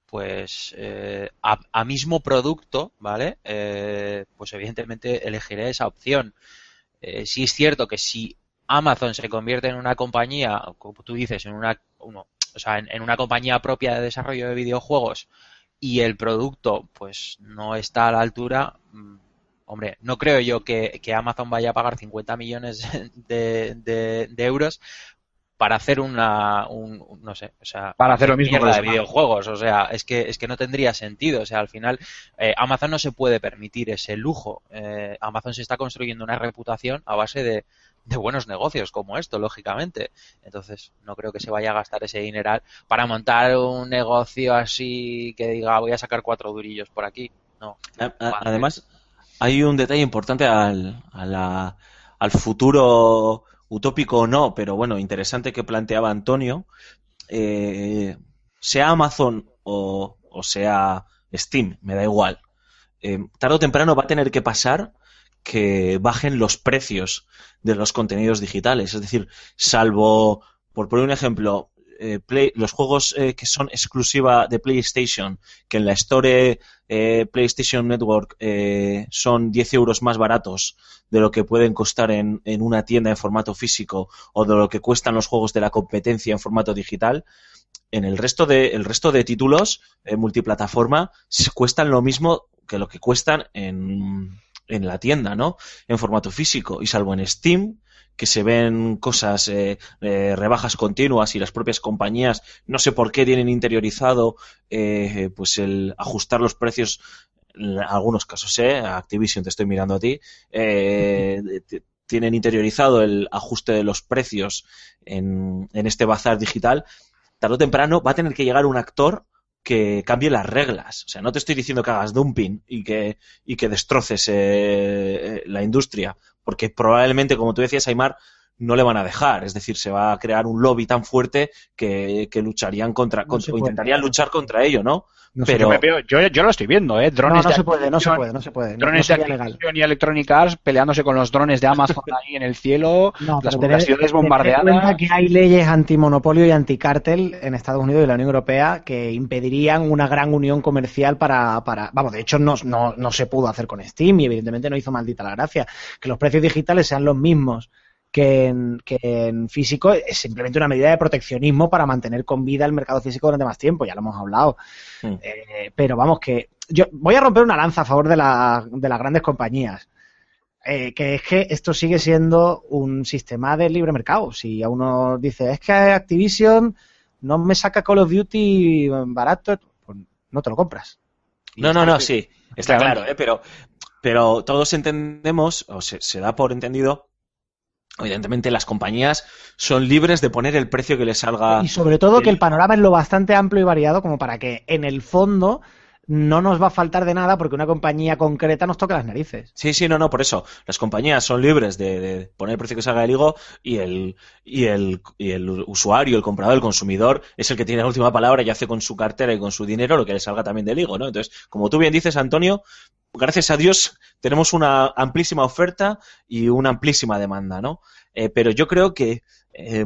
[SPEAKER 4] pues eh, a, mismo producto, ¿vale? Eh, pues evidentemente elegiré esa opción. Eh, sí es cierto que si Amazon se convierte en una compañía, como tú dices, en una, uno, o sea, en, una compañía propia de desarrollo de videojuegos y el producto pues no está a la altura, mm, hombre, no creo yo que, que Amazon vaya a pagar 50 millones de- de euros para hacer una, un, un- no sé, o sea,
[SPEAKER 1] Para hacer lo mismo
[SPEAKER 4] mierda de videojuegos, o sea, es que es que no tendría sentido, o sea, al final eh, Amazon no se puede permitir ese lujo. Eh, Amazon se está construyendo una reputación a base de, de buenos negocios como esto, lógicamente. Entonces, no creo que se vaya a gastar ese dineral para montar un negocio así que diga voy a sacar cuatro durillos por aquí. No.
[SPEAKER 3] Además, hay un detalle importante al, a la- al futuro utópico o no, pero bueno, interesante que planteaba Antonio. Eh, sea Amazon o, sea Steam, me da igual. Eh, tarde o temprano va a tener que pasar que bajen los precios de los contenidos digitales. Es decir, salvo, por poner un ejemplo, eh, Play- los juegos eh, que son exclusiva de PlayStation, que en la Store eh, PlayStation Network eh, son 10 euros más baratos de lo que pueden costar en, en una tienda en formato físico o de lo que cuestan los juegos de la competencia en formato digital, en el resto de, el resto de títulos multiplataforma cuestan lo mismo que lo que cuestan en, en la tienda, ¿no? En formato físico. Y salvo en Steam, que se ven cosas, eh, eh, rebajas continuas y las propias compañías, no sé por qué tienen interiorizado eh, pues el ajustar los precios en algunos casos, ¿eh? Activision, te estoy mirando a ti, eh, tienen interiorizado el ajuste de los precios en, en este bazar digital, tarde o temprano va a tener que llegar un actor que cambie las reglas. O sea, no te estoy diciendo que hagas dumping y que, y que destroces eh, eh, la industria, porque probablemente, como tú decías, Aymar, no le van a dejar. Es decir, se va a crear un lobby tan fuerte que, que lucharían contra,
[SPEAKER 2] No
[SPEAKER 3] o intentarían luchar contra ello, ¿no?
[SPEAKER 2] No
[SPEAKER 3] Pero-
[SPEAKER 1] Yo, me veo- yo, yo lo estoy viendo, ¿eh?
[SPEAKER 2] No,
[SPEAKER 1] Drones
[SPEAKER 2] no
[SPEAKER 1] de
[SPEAKER 2] se puede, no se puede, no se puede. No, no
[SPEAKER 1] Drones de
[SPEAKER 2] legal.
[SPEAKER 1] Activision y Electronic Arts peleándose con los drones de Amazon ahí en el cielo,
[SPEAKER 2] No,
[SPEAKER 1] las
[SPEAKER 2] en
[SPEAKER 1] bombardeadas.
[SPEAKER 2] cuenta que hay leyes antimonopolio y anticártel en Estados Unidos y la Unión Europea que impedirían una gran unión comercial para, para vamos, de hecho no, no, no se pudo hacer con Steam y evidentemente no hizo maldita la gracia. Que los precios digitales sean los mismos que en, que en físico es simplemente una medida de proteccionismo para mantener con vida el mercado físico durante más tiempo, ya lo hemos hablado.
[SPEAKER 3] Mm.
[SPEAKER 2] Eh, pero vamos, que yo voy a romper una lanza a favor de, la- de las grandes compañías. Eh, que es que esto sigue siendo un sistema de libre mercado. Si a uno dice, es que Activision no me saca Call of Duty barato, pues no te lo compras. Y
[SPEAKER 3] No, no, no, sí, está claro, ¿eh? pero, pero todos entendemos, o se, se da por entendido, evidentemente las compañías son libres de poner el precio que les salga.
[SPEAKER 2] Y sobre todo que el panorama es lo bastante amplio y variado como para que en el fondo no nos va a faltar de nada porque una compañía concreta nos toque las narices.
[SPEAKER 3] Sí, sí, no, no, por eso. Las compañías son libres de, de poner el precio que salga del higo y el, y, el, y el usuario, el comprador, el consumidor es el que tiene la última palabra y hace con su cartera y con su dinero lo que le salga también del higo, ¿no? Entonces, como tú bien dices, Antonio, gracias a Dios tenemos una amplísima oferta y una amplísima demanda, ¿no? Eh, pero yo creo que eh,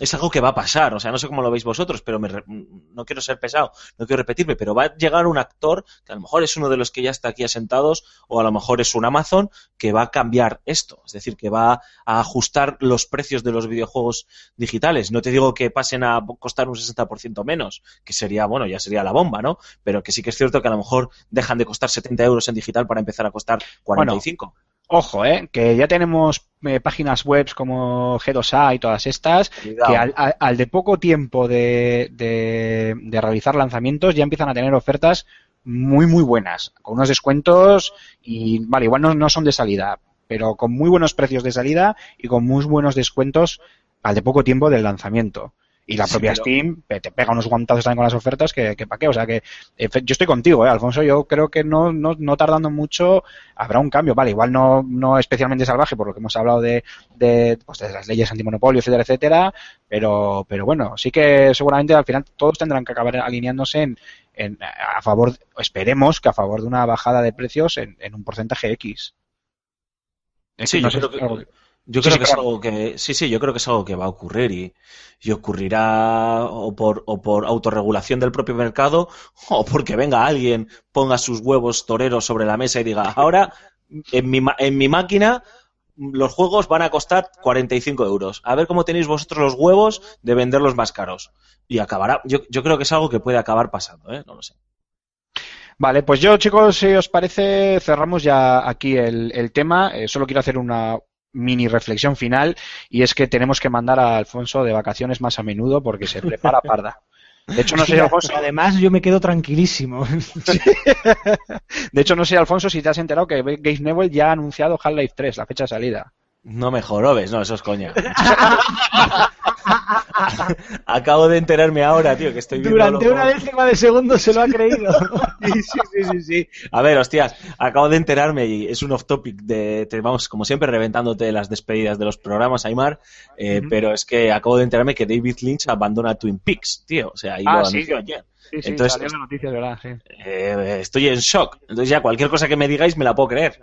[SPEAKER 3] es algo que va a pasar, o sea, no sé cómo lo veis vosotros, pero me re- no quiero ser pesado, no quiero repetirme, pero va a llegar un actor que a lo mejor es uno de los que ya está aquí asentados o a lo mejor es un Amazon que va a cambiar esto, es decir, que va a ajustar los precios de los videojuegos digitales. No te digo que pasen a costar un 60% menos, que sería, bueno, ya sería la bomba, ¿no? Pero que sí que es cierto que a lo mejor dejan de costar 70 euros en digital para empezar a costar 45.
[SPEAKER 1] Ojo, ¿eh? Que ya tenemos eh, páginas web como G2A y todas estas,
[SPEAKER 3] Cuidado.
[SPEAKER 1] que al, al- al de poco tiempo de, de- de realizar lanzamientos ya empiezan a tener ofertas muy, muy buenas, con unos descuentos y, vale, igual no, no son de salida, pero con muy buenos precios de salida y con muy buenos descuentos al de poco tiempo del lanzamiento. Y la
[SPEAKER 3] Sí,
[SPEAKER 1] propia
[SPEAKER 3] pero-
[SPEAKER 1] Steam pe- te pega unos guantazos también con las ofertas que, que pa' qué. O sea que eh, yo estoy contigo, eh, Alfonso. Yo creo que no, no, no tardando mucho habrá un cambio. Vale, igual no, no especialmente salvaje por lo que hemos hablado de, de, pues, de las leyes antimonopolio, etcétera, etcétera. Pero, pero bueno, sí que seguramente al final todos tendrán que acabar alineándose en, en, a favor, esperemos que a favor de una bajada de precios en, en un porcentaje X. Es
[SPEAKER 3] Sí,
[SPEAKER 1] no
[SPEAKER 3] yo creo que,
[SPEAKER 1] algo-
[SPEAKER 3] yo creo
[SPEAKER 1] sí,
[SPEAKER 3] que es algo que, sí, sí, yo creo que es algo que va a ocurrir y, y ocurrirá o por, o por autorregulación del propio mercado o porque venga alguien, ponga sus huevos toreros sobre la mesa y diga, ahora en mi, en mi máquina los juegos van a costar 45 euros. A ver cómo tenéis vosotros los huevos de venderlos más caros. Y acabará, yo, yo creo que es algo que puede acabar pasando, ¿eh? No lo sé.
[SPEAKER 1] Vale, pues yo, chicos, si os parece, cerramos ya aquí el, el tema. Eh, solo quiero hacer una mini reflexión final y es que tenemos que mandar a Alfonso de vacaciones más a menudo porque se prepara parda. De hecho, no sé, Alfonso,
[SPEAKER 2] además yo me quedo tranquilísimo.
[SPEAKER 1] de hecho, no sé, Alfonso, si te has enterado que Gabe Newell ya ha anunciado Half-Life 3, la fecha de salida.
[SPEAKER 3] No me jorobes, no, eso es coña. Acabo de enterarme ahora, tío, que estoy viendo
[SPEAKER 2] Durante una décima de segundo se lo ha creído.
[SPEAKER 3] Sí, sí, sí, sí. A ver, hostias, acabo de enterarme y es un off topic de, te vamos, como siempre, reventándote las despedidas de los programas, Aymar, eh, pero es que acabo de enterarme que David Lynch abandona Twin Peaks, tío, o sea, ahí
[SPEAKER 1] Ah,
[SPEAKER 3] lo
[SPEAKER 1] sí.
[SPEAKER 3] ayer.
[SPEAKER 1] Sí, sí,
[SPEAKER 3] Entonces-
[SPEAKER 1] salió la noticia, verdad, sí.
[SPEAKER 3] Eh, estoy en shock. Entonces ya cualquier cosa que me digáis me la puedo creer.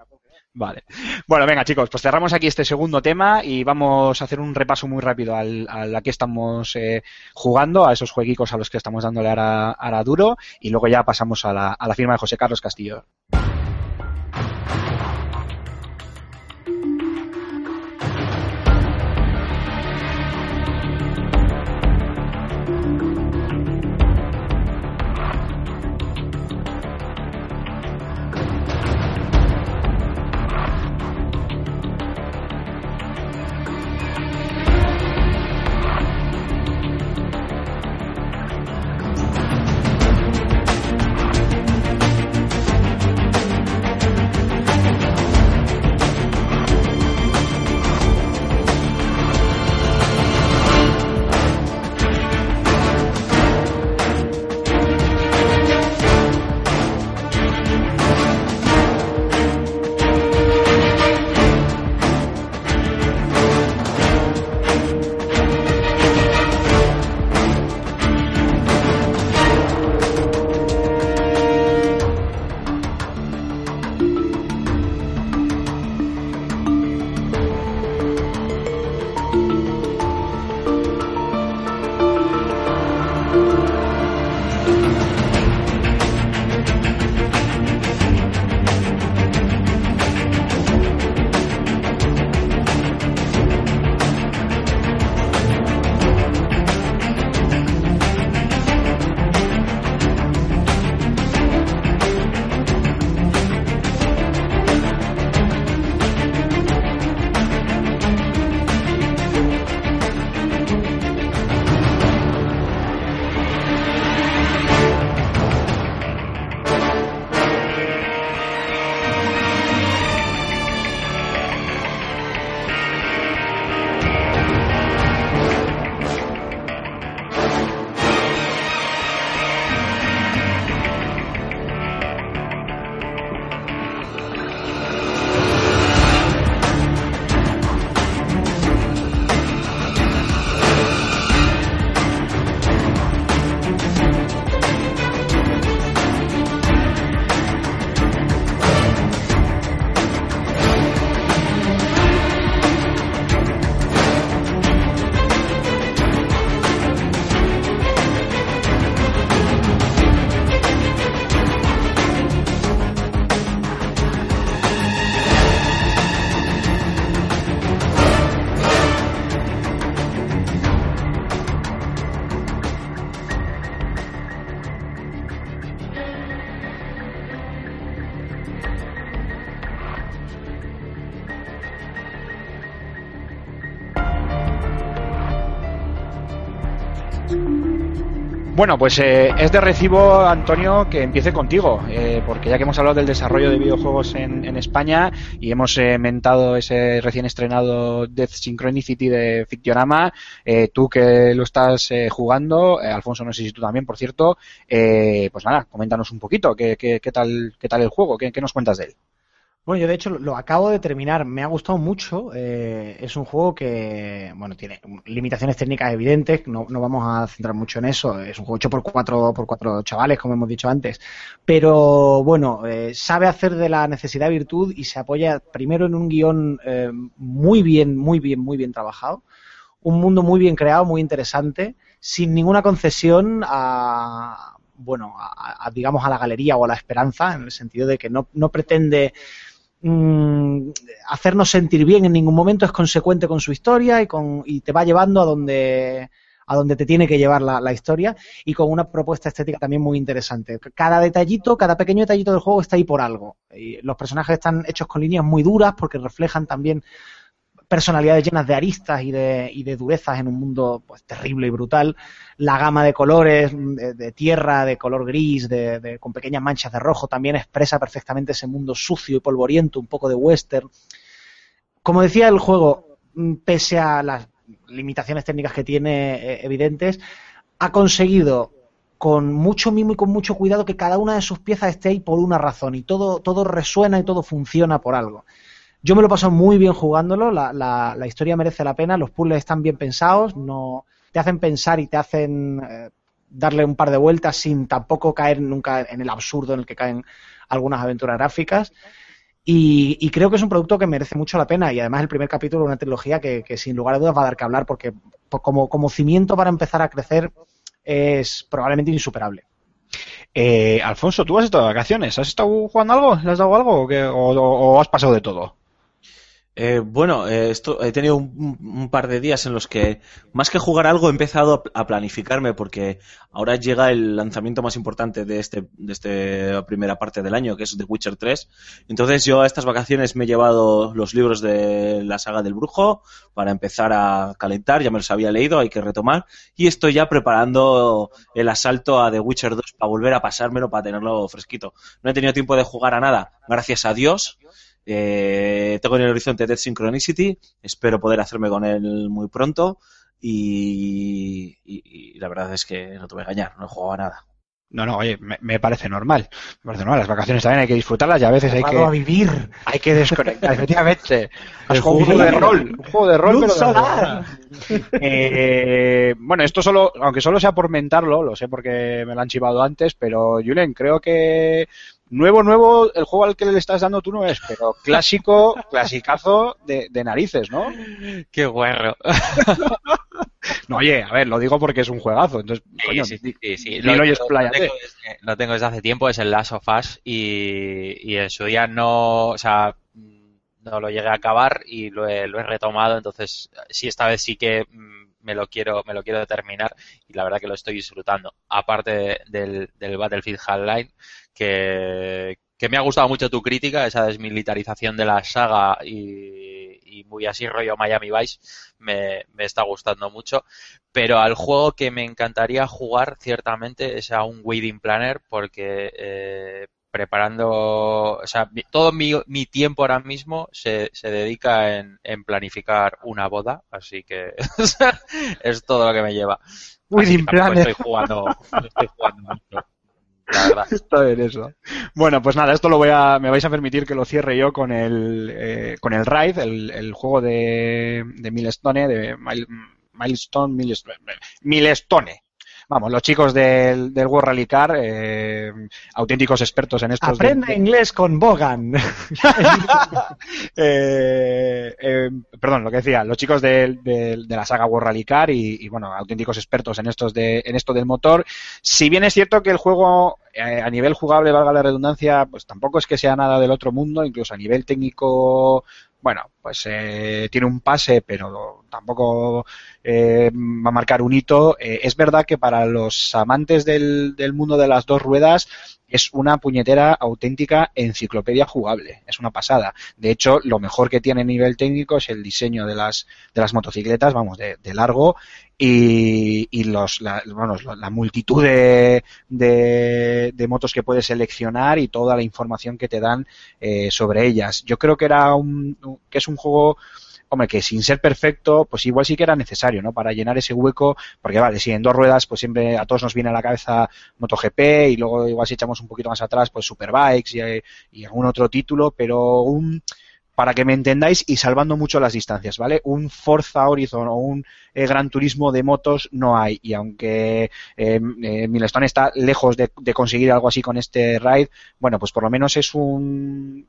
[SPEAKER 1] Vale. Bueno, venga, chicos, pues cerramos aquí este segundo tema y vamos a hacer un repaso muy rápido al, a la que estamos eh, jugando, a esos jueguicos a los que estamos dándole ahora, ahora duro, y luego ya pasamos a la, a la firma de José Carlos Castillo. Bueno, pues eh, es de recibo, Antonio, que empiece contigo, eh, porque ya que hemos hablado del desarrollo de videojuegos en, en España y hemos eh, mentado ese recién estrenado Death Synchronicity de Fictionama, eh, tú que lo estás eh, jugando, eh, Alfonso, no sé si tú también, por cierto, pues nada, coméntanos un poquito, ¿qué, qué, qué tal, qué tal el juego? ¿Qué, qué nos cuentas de él?
[SPEAKER 2] Bueno, yo de hecho lo- acabo de terminar, me ha gustado mucho. eh, es un juego que, bueno, tiene limitaciones técnicas evidentes, no, no vamos a centrar mucho en eso. Es un juego hecho por cuatro, por cuatro chavales, como hemos dicho antes. Pero bueno, eh, sabe hacer de la necesidad virtud y se apoya primero en un guion eh, muy bien, muy bien, muy bien trabajado. Un mundo muy bien creado, muy interesante, sin ninguna concesión a, bueno, a- digamos a la galería o a la esperanza, en el sentido de que no, no pretende mm, hacernos sentir bien en ningún momento, es consecuente con su historia y, con, y te va llevando a donde, a donde te tiene que llevar la, la historia y con una propuesta estética también muy interesante. Cada detallito, cada pequeño detallito del juego está ahí por algo. Y los personajes están hechos con líneas muy duras porque reflejan también personalidades llenas de aristas y de, durezas en un mundo pues, terrible y brutal. La gama de colores, de, de tierra, de color gris, de, de- con pequeñas manchas de rojo, también expresa perfectamente ese mundo sucio y polvoriento, un poco de western. Como decía el juego, mm, pese a las limitaciones técnicas que tiene eh, evidentes, ha conseguido con mucho mimo y con mucho cuidado que cada una de sus piezas esté ahí por una razón y todo, todo resuena y todo funciona por algo. Yo me lo he pasado muy bien jugándolo, la, la- historia merece la pena, los puzzles están bien pensados, no te hacen pensar y te hacen eh, darle un par de vueltas sin tampoco caer nunca en el absurdo en el que caen algunas aventuras gráficas. Y, creo que es un producto que merece mucho la pena y además el primer capítulo de una trilogía que, sin lugar a dudas va a dar que hablar porque por- como, cimiento para empezar a crecer es probablemente insuperable.
[SPEAKER 1] Eh, Alfonso, ¿tú has estado de vacaciones? ¿Has estado jugando algo? ¿Le has dado algo o has pasado de todo?
[SPEAKER 3] Eh, bueno, eh, he tenido un, par de días en los que, más que jugar algo, he empezado a planificarme porque ahora llega el lanzamiento más importante de este de esta primera parte del año, que es The Witcher 3. Entonces yo a estas vacaciones me he llevado los libros de la saga del brujo para empezar a calentar, ya me los había leído, hay que retomar, y estoy ya preparando el asalto a The Witcher 2 para volver a pasármelo, para tenerlo fresquito. No he tenido tiempo de jugar a nada, gracias a Dios. Eh, tengo en el horizonte Dead Synchronicity, espero poder hacerme con él muy pronto y, y- y la verdad es que no te voy a engañar, no he jugado a nada.
[SPEAKER 1] No, no, oye, me, me parece normal. Me parece normal. Las vacaciones también hay que disfrutarlas y a veces hay
[SPEAKER 2] Jugado a
[SPEAKER 1] que,
[SPEAKER 2] vivir.
[SPEAKER 1] hay que desconectar. Efectivamente. Has jugado un
[SPEAKER 3] juego
[SPEAKER 1] de rol. Un juego de rol, pero de. Eh, bueno, esto solo, aunque solo sea por mentarlo, lo sé porque me lo han chivado antes, pero Julen, creo que nuevo, nuevo, el juego al que le estás dando tú no es, pero clásico, clasicazo de, de narices, ¿no?
[SPEAKER 4] Qué guarro.
[SPEAKER 1] No, oye, a ver, lo digo porque es un juegazo, entonces,
[SPEAKER 4] Sí,
[SPEAKER 1] coño,
[SPEAKER 4] sí, sí, sí, sí.
[SPEAKER 1] dilo
[SPEAKER 4] Lo, tengo desde, lo tengo desde hace tiempo, es el Last of Us y, y en su día no, o sea, no lo llegué a acabar y lo he, lo he retomado, entonces sí, esta vez sí que mm, me lo quiero, me lo quiero terminar y la verdad que lo estoy disfrutando. Aparte del, del Battlefield Hardline, que, que me ha gustado mucho tu crítica, esa desmilitarización de la saga y, y muy así rollo Miami Vice, me, me está gustando mucho. Pero al juego que me encantaría jugar ciertamente es a un Wedding Planner porque eh, preparando, o sea, mi- todo mi, mi tiempo ahora mismo se, se dedica en, en planificar una boda, así que es todo lo que me lleva. Que tampoco
[SPEAKER 2] Planner.
[SPEAKER 4] estoy jugando, estoy jugando mucho, la verdad.
[SPEAKER 1] Está bien eso. Bueno, pues nada, esto lo voy a, me vais a permitir que lo cierre yo con el, eh, con el Raid, el, el juego de, de Milestone, de Mil- Milestone, Milestone, Milestone. Vamos, los chicos del, del World Rally Car, eh, auténticos expertos en estos. de-
[SPEAKER 2] Aprenda inglés con Bogan.
[SPEAKER 1] eh, eh, perdón, lo que decía, los chicos de, de- de la saga World Rally Car y, y, bueno, auténticos expertos en estos de, en esto del motor. Si bien es cierto que el juego eh, a nivel jugable, valga la redundancia, pues tampoco es que sea nada del otro mundo, incluso a nivel técnico, bueno, pues eh, tiene un pase, pero tampoco eh, va a marcar un hito. Eh, es verdad que para los amantes del, del mundo de las dos ruedas es una puñetera auténtica enciclopedia jugable, es una pasada. De hecho, lo mejor que tiene a nivel técnico es el diseño de las, de las motocicletas, vamos, de, largo, y, y los, la, bueno, la multitud de, de, de motos que puedes seleccionar y toda la información que te dan eh, sobre ellas. Yo creo que era un, que es un juego hombre, que sin ser perfecto, pues igual sí que era necesario, ¿no? Para llenar ese hueco, porque vale, si en dos ruedas, pues siempre a todos nos viene a la cabeza MotoGP y luego igual si echamos un poquito más atrás, pues Superbikes y, y algún otro título, pero un, para que me entendáis y salvando mucho las distancias, ¿vale? Un Forza Horizon o un eh, Gran Turismo de motos no hay y aunque eh, eh, Milestone está lejos de, de conseguir algo así con este ride, bueno, pues por lo menos es un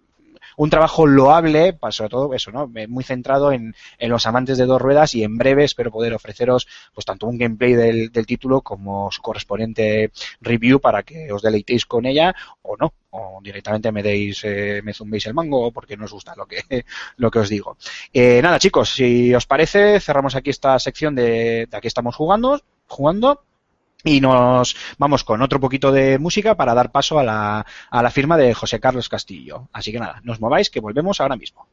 [SPEAKER 1] un trabajo loable, pues, sobre todo eso, ¿no? Muy centrado en, en los amantes de dos ruedas y en breve espero poder ofreceros pues tanto un gameplay del, del título como su correspondiente review para que os deleitéis con ella o no, o directamente me deis, eh, me zumbéis el mango porque no os gusta lo que, lo que os digo. Eh, nada, chicos, si os parece, cerramos aquí esta sección de, de aquí estamos jugando, jugando. Y nos vamos con otro poquito de música para dar paso a la, a la firma de José Carlos Castillo. Así que nada, no os mováis que volvemos ahora mismo.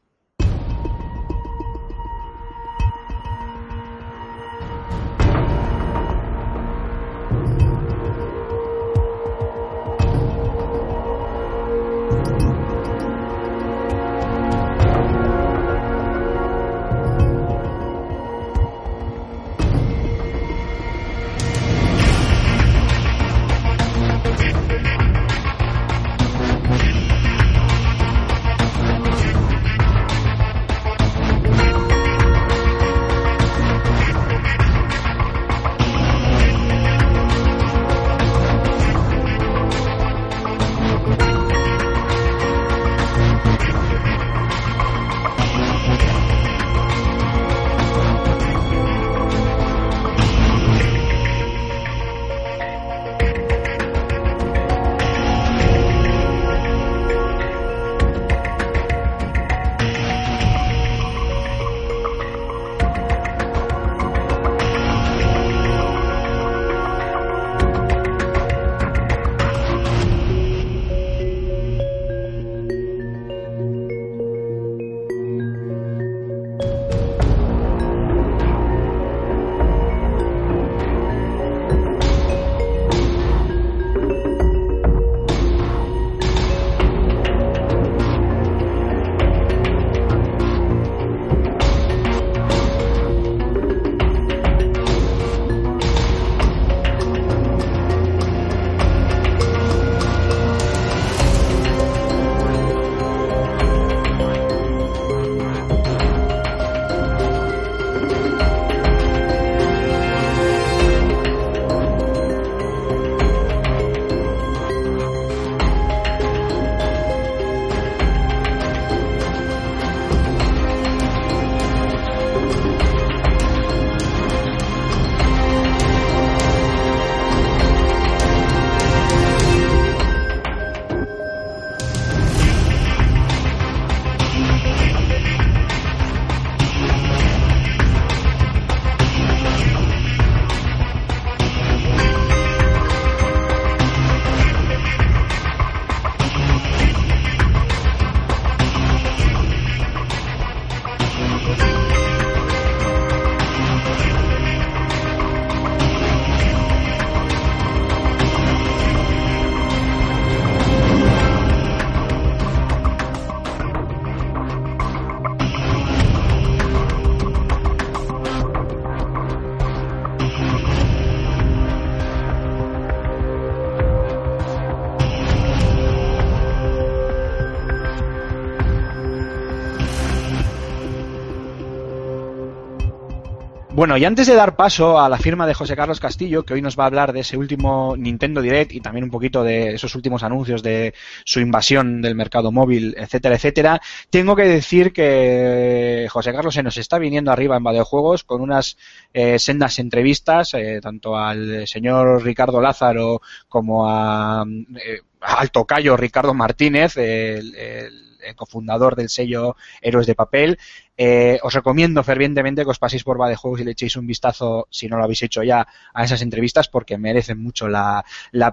[SPEAKER 1] Bueno, y antes de dar paso a la firma de José Carlos Castillo, que hoy nos va a hablar de ese último Nintendo Direct y también un poquito de esos últimos anuncios de su invasión del mercado móvil, etcétera, etcétera, tengo que decir que José Carlos se nos está viniendo arriba en videojuegos con unas eh, sendas entrevistas, eh, tanto al señor Ricardo Lázaro como a, eh, al tocayo Ricardo Martínez, el, cofundador del sello Héroes de Papel. Eh, os recomiendo fervientemente que os paséis por Juegos y le echéis un vistazo, si no lo habéis hecho ya, a esas entrevistas porque merecen mucho la,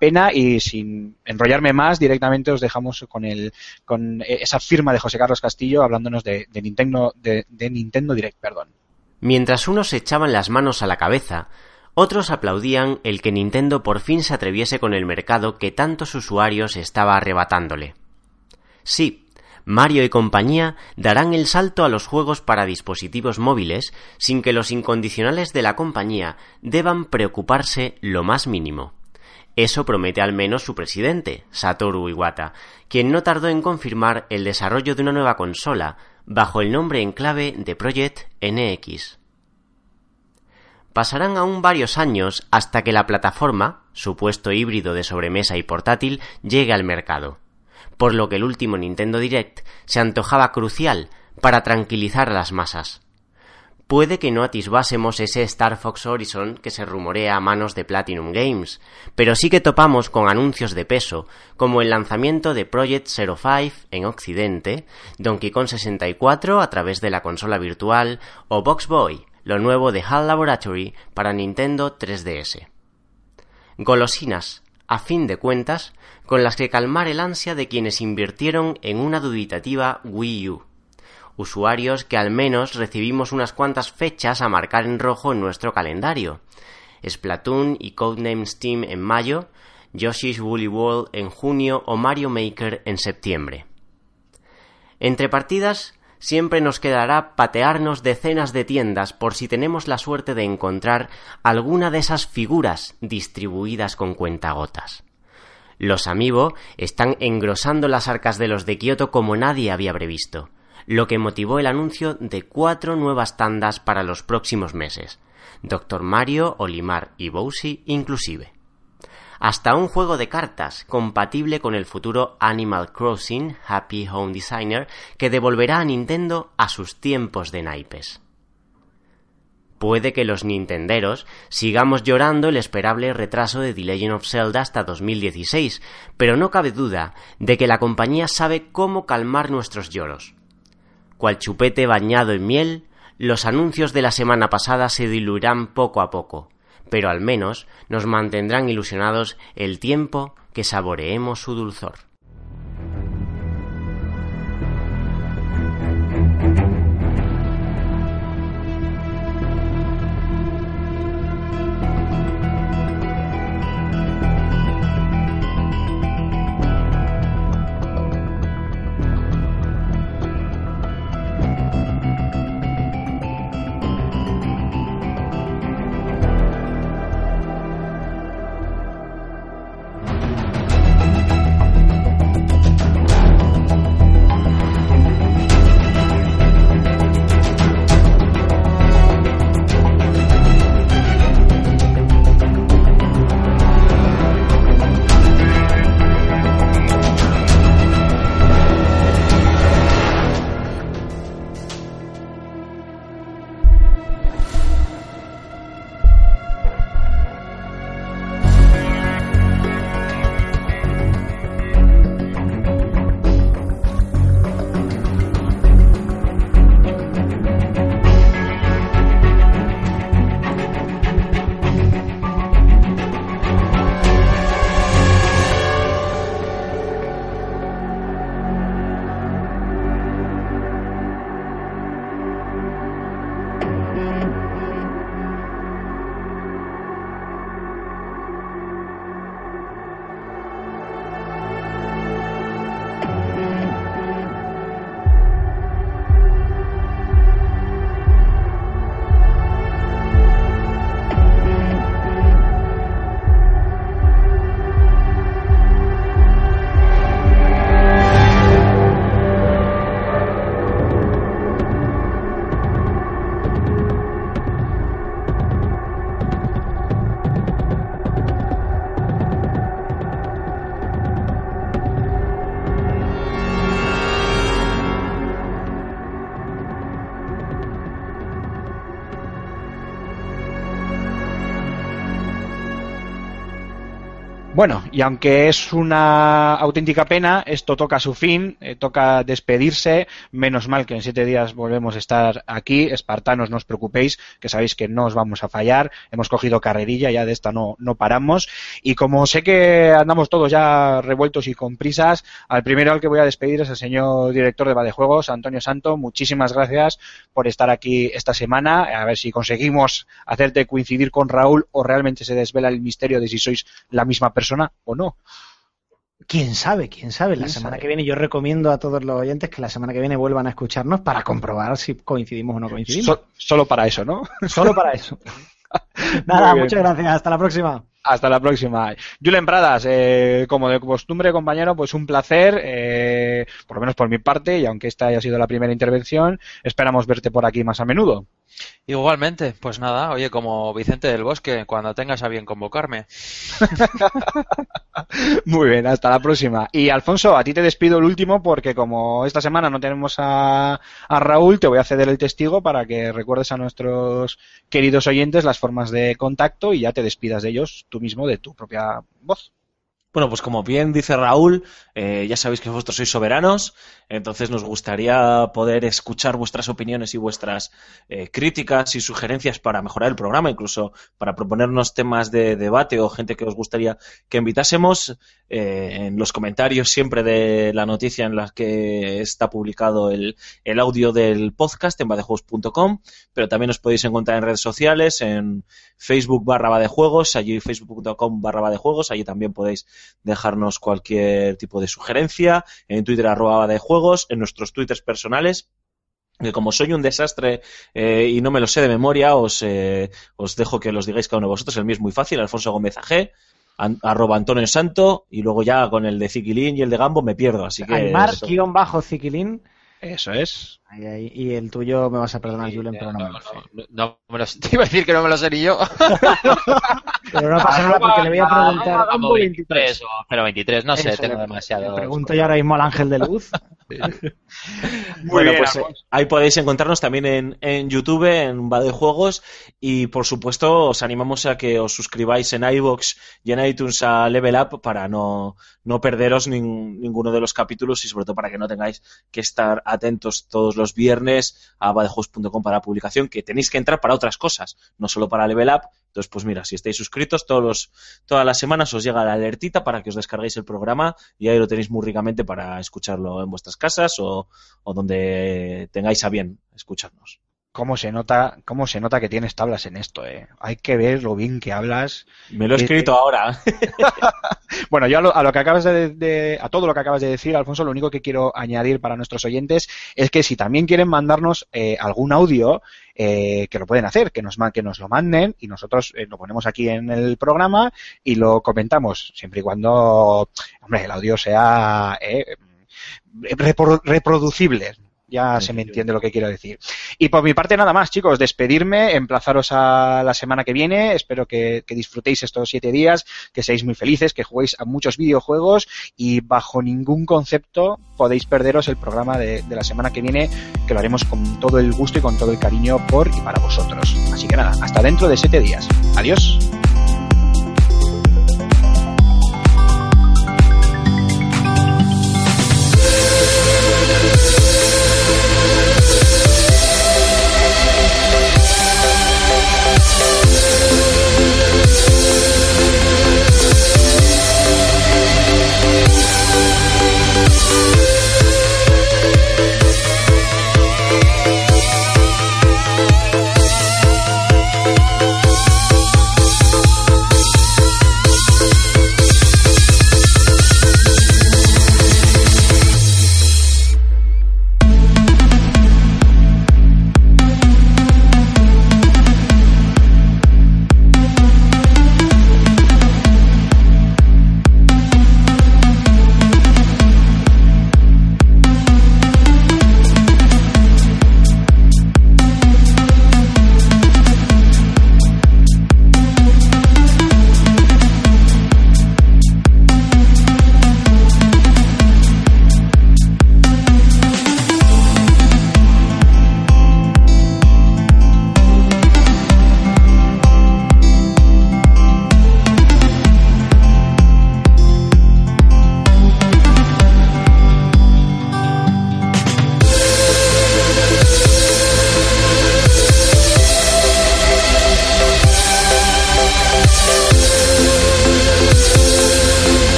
[SPEAKER 1] pena y sin enrollarme más, directamente os dejamos con, esa firma de José Carlos Castillo hablándonos de Nintendo Direct. Perdón.
[SPEAKER 5] Mientras unos echaban las manos a la cabeza, otros aplaudían el que Nintendo por fin se atreviese con el mercado que tantos usuarios estaba arrebatándole. Sí, Mario y compañía darán el salto a los juegos para dispositivos móviles sin que los incondicionales de la compañía deban preocuparse lo más mínimo. Eso promete al menos su presidente, Satoru Iwata, quien no tardó en confirmar el desarrollo de una nueva consola bajo el nombre en clave de Project NX. Pasarán aún varios años hasta que la plataforma, supuesto híbrido de sobremesa y portátil, llegue al mercado por lo que el último Nintendo Direct se antojaba crucial para tranquilizar a las masas. Puede que no atisbásemos ese Star Fox Horizon que se rumorea a manos de Platinum Games, pero sí que topamos con anuncios de peso, como el lanzamiento de Project 05 en Occidente, Donkey Kong 64 a través de la consola virtual o Box Boy, lo nuevo de HAL Laboratory para Nintendo 3DS. Golosinas, a fin de cuentas, con las que calmar el ansia de quienes invirtieron en una dubitativa Wii U usuarios que al menos recibimos unas cuantas fechas a marcar en rojo en nuestro calendario. Splatoon y Codename Steam en mayo, Yoshi's Woolly World en junio o Mario Maker en septiembre. Entre partidas, siempre nos quedará patearnos decenas de tiendas por si tenemos la suerte de encontrar alguna de esas figuras distribuidas con cuentagotas. Los Amiibo están engrosando las arcas de los de Kioto como nadie había previsto lo que motivó el anuncio de cuatro nuevas tandas para los próximos meses, Dr. Mario, Olimar y Bowsy inclusive. Hasta un juego de cartas compatible con el futuro Animal Crossing Happy Home Designer que devolverá a Nintendo a sus tiempos de naipes. Puede que los nintenderos sigamos llorando el esperable retraso de The Legend of Zelda hasta 2016, pero no cabe duda de que la compañía sabe cómo calmar nuestros lloros cual chupete bañado en miel, los anuncios de la semana pasada se diluirán poco a poco, pero al menos nos mantendrán ilusionados el tiempo que saboreemos su dulzor.
[SPEAKER 1] Bueno, y aunque es una auténtica pena, esto toca su fin, eh, toca despedirse. Menos mal que en siete días volvemos a estar aquí. Espartanos, no os preocupéis, que sabéis que no os vamos a fallar. Hemos cogido carrerilla, ya de esta no, no paramos. Y como sé que andamos todos ya revueltos y con prisas, al primero al que voy a despedir es el señor director de Badejuegos, Antonio Santo. Muchísimas gracias por estar aquí esta semana. A ver si conseguimos hacerte coincidir con Raúl o realmente se desvela el misterio de si sois la misma persona o no.
[SPEAKER 2] Quién sabe, quién sabe. La
[SPEAKER 1] ¿Quién
[SPEAKER 2] semana
[SPEAKER 1] sabe?
[SPEAKER 2] que viene yo recomiendo a todos los oyentes que la semana que viene vuelvan a escucharnos para comprobar si coincidimos o no coincidimos.
[SPEAKER 1] So- solo para eso, ¿no?
[SPEAKER 2] Solo para eso. Nada, muchas gracias. Hasta la próxima.
[SPEAKER 1] Hasta la próxima. Julen Pradas, eh, como de costumbre, compañero, pues un placer, eh, por lo menos por mi parte, y aunque esta haya sido la primera intervención, esperamos verte por aquí más a menudo.
[SPEAKER 4] Igualmente, pues nada, oye, como Vicente del Bosque, cuando tengas a bien convocarme.
[SPEAKER 1] Muy bien, hasta la próxima. Y Alfonso, a ti te despido el último porque como esta semana no tenemos a, Raúl, te voy a ceder el testigo para que recuerdes a nuestros queridos oyentes las formas de contacto y ya te despidas de ellos tú mismo de tu propia voz.
[SPEAKER 3] Bueno, pues como bien dice Raúl, eh, ya sabéis que vosotros sois soberanos, entonces nos gustaría poder escuchar vuestras opiniones y vuestras eh, críticas y sugerencias para mejorar el programa, incluso para proponernos temas de debate o gente que os gustaría que invitásemos. Eh, en los comentarios siempre de la noticia en la que está publicado el, el audio del podcast en badejuegos.com, pero también os podéis encontrar en redes sociales, en Facebook barra badejuegos, allí facebook.com barra badejuegos, allí también podéis dejarnos cualquier tipo de sugerencia, en Twitter arroba de juegos, en nuestros twitters personales, que como soy un desastre eh, y no me lo sé de memoria, os, eh, os dejo que los digáis cada uno de vosotros. El mío es muy fácil, Alfonso Gómez AG, an- arroba Antonio Santo, y luego ya con el de Ziquilín y el de Gambo me pierdo, así que...
[SPEAKER 2] Aymar, guion bajo, Ziquilín.
[SPEAKER 1] Eso es.
[SPEAKER 2] Ahí, ahí. Y el tuyo me vas a perdonar, Julen, pero no me
[SPEAKER 4] no,
[SPEAKER 2] lo sé.
[SPEAKER 4] no, no me lo sé. Te iba a decir que no me lo sé ni yo.
[SPEAKER 2] Pero no pasa nada porque le voy a preguntar.
[SPEAKER 4] Gambo 23 o 023, no sé,
[SPEAKER 2] Eso,
[SPEAKER 4] tengo demasiado.
[SPEAKER 2] Le pregunto yo ahora mismo al ángel de luz.
[SPEAKER 3] Bueno,
[SPEAKER 1] bien,
[SPEAKER 3] pues eh, ahí podéis encontrarnos también en, en YouTube, en Bade Juegos, y por supuesto os animamos a que os suscribáis en iVoox y en iTunes a Level Up para no, no perderos nin- ninguno de los capítulos y sobre todo para que no tengáis que estar atentos todos los viernes a badejuegos.com para publicación, que tenéis que entrar para otras cosas, no solo para Level Up. Entonces, pues mira, si estáis suscritos, todos los, todas las semanas os llega la alertita para que os descarguéis el programa y ahí lo tenéis muy ricamente para escucharlo en vuestras casas o, o donde tengáis a bien escucharnos.
[SPEAKER 1] ¿Cómo se nota, cómo se nota que tienes tablas en esto, eh? Hay que ver lo bien que hablas.
[SPEAKER 3] Me lo he
[SPEAKER 1] Eh,
[SPEAKER 3] escrito ahora.
[SPEAKER 1] Bueno, yo a lo, a lo que acabas de, de- a todo lo que acabas de decir, Alfonso, lo único que quiero añadir para nuestros oyentes es que si también quieren mandarnos eh, algún audio, eh, que lo pueden hacer, que nos, que nos lo manden y nosotros eh, lo ponemos aquí en el programa y lo comentamos, siempre y cuando, hombre, el audio sea eh, repro- reproducible. Ya se me entiende lo que quiero decir. Y por mi parte nada más, chicos, despedirme, emplazaros a la semana que viene. Espero que, que disfrutéis estos siete días, que seáis muy felices, que juguéis a muchos videojuegos y bajo ningún concepto podéis perderos el programa de, de la semana que viene, que lo haremos con todo el gusto y con todo el cariño por y para vosotros. Así que nada, hasta dentro de siete días. Adiós.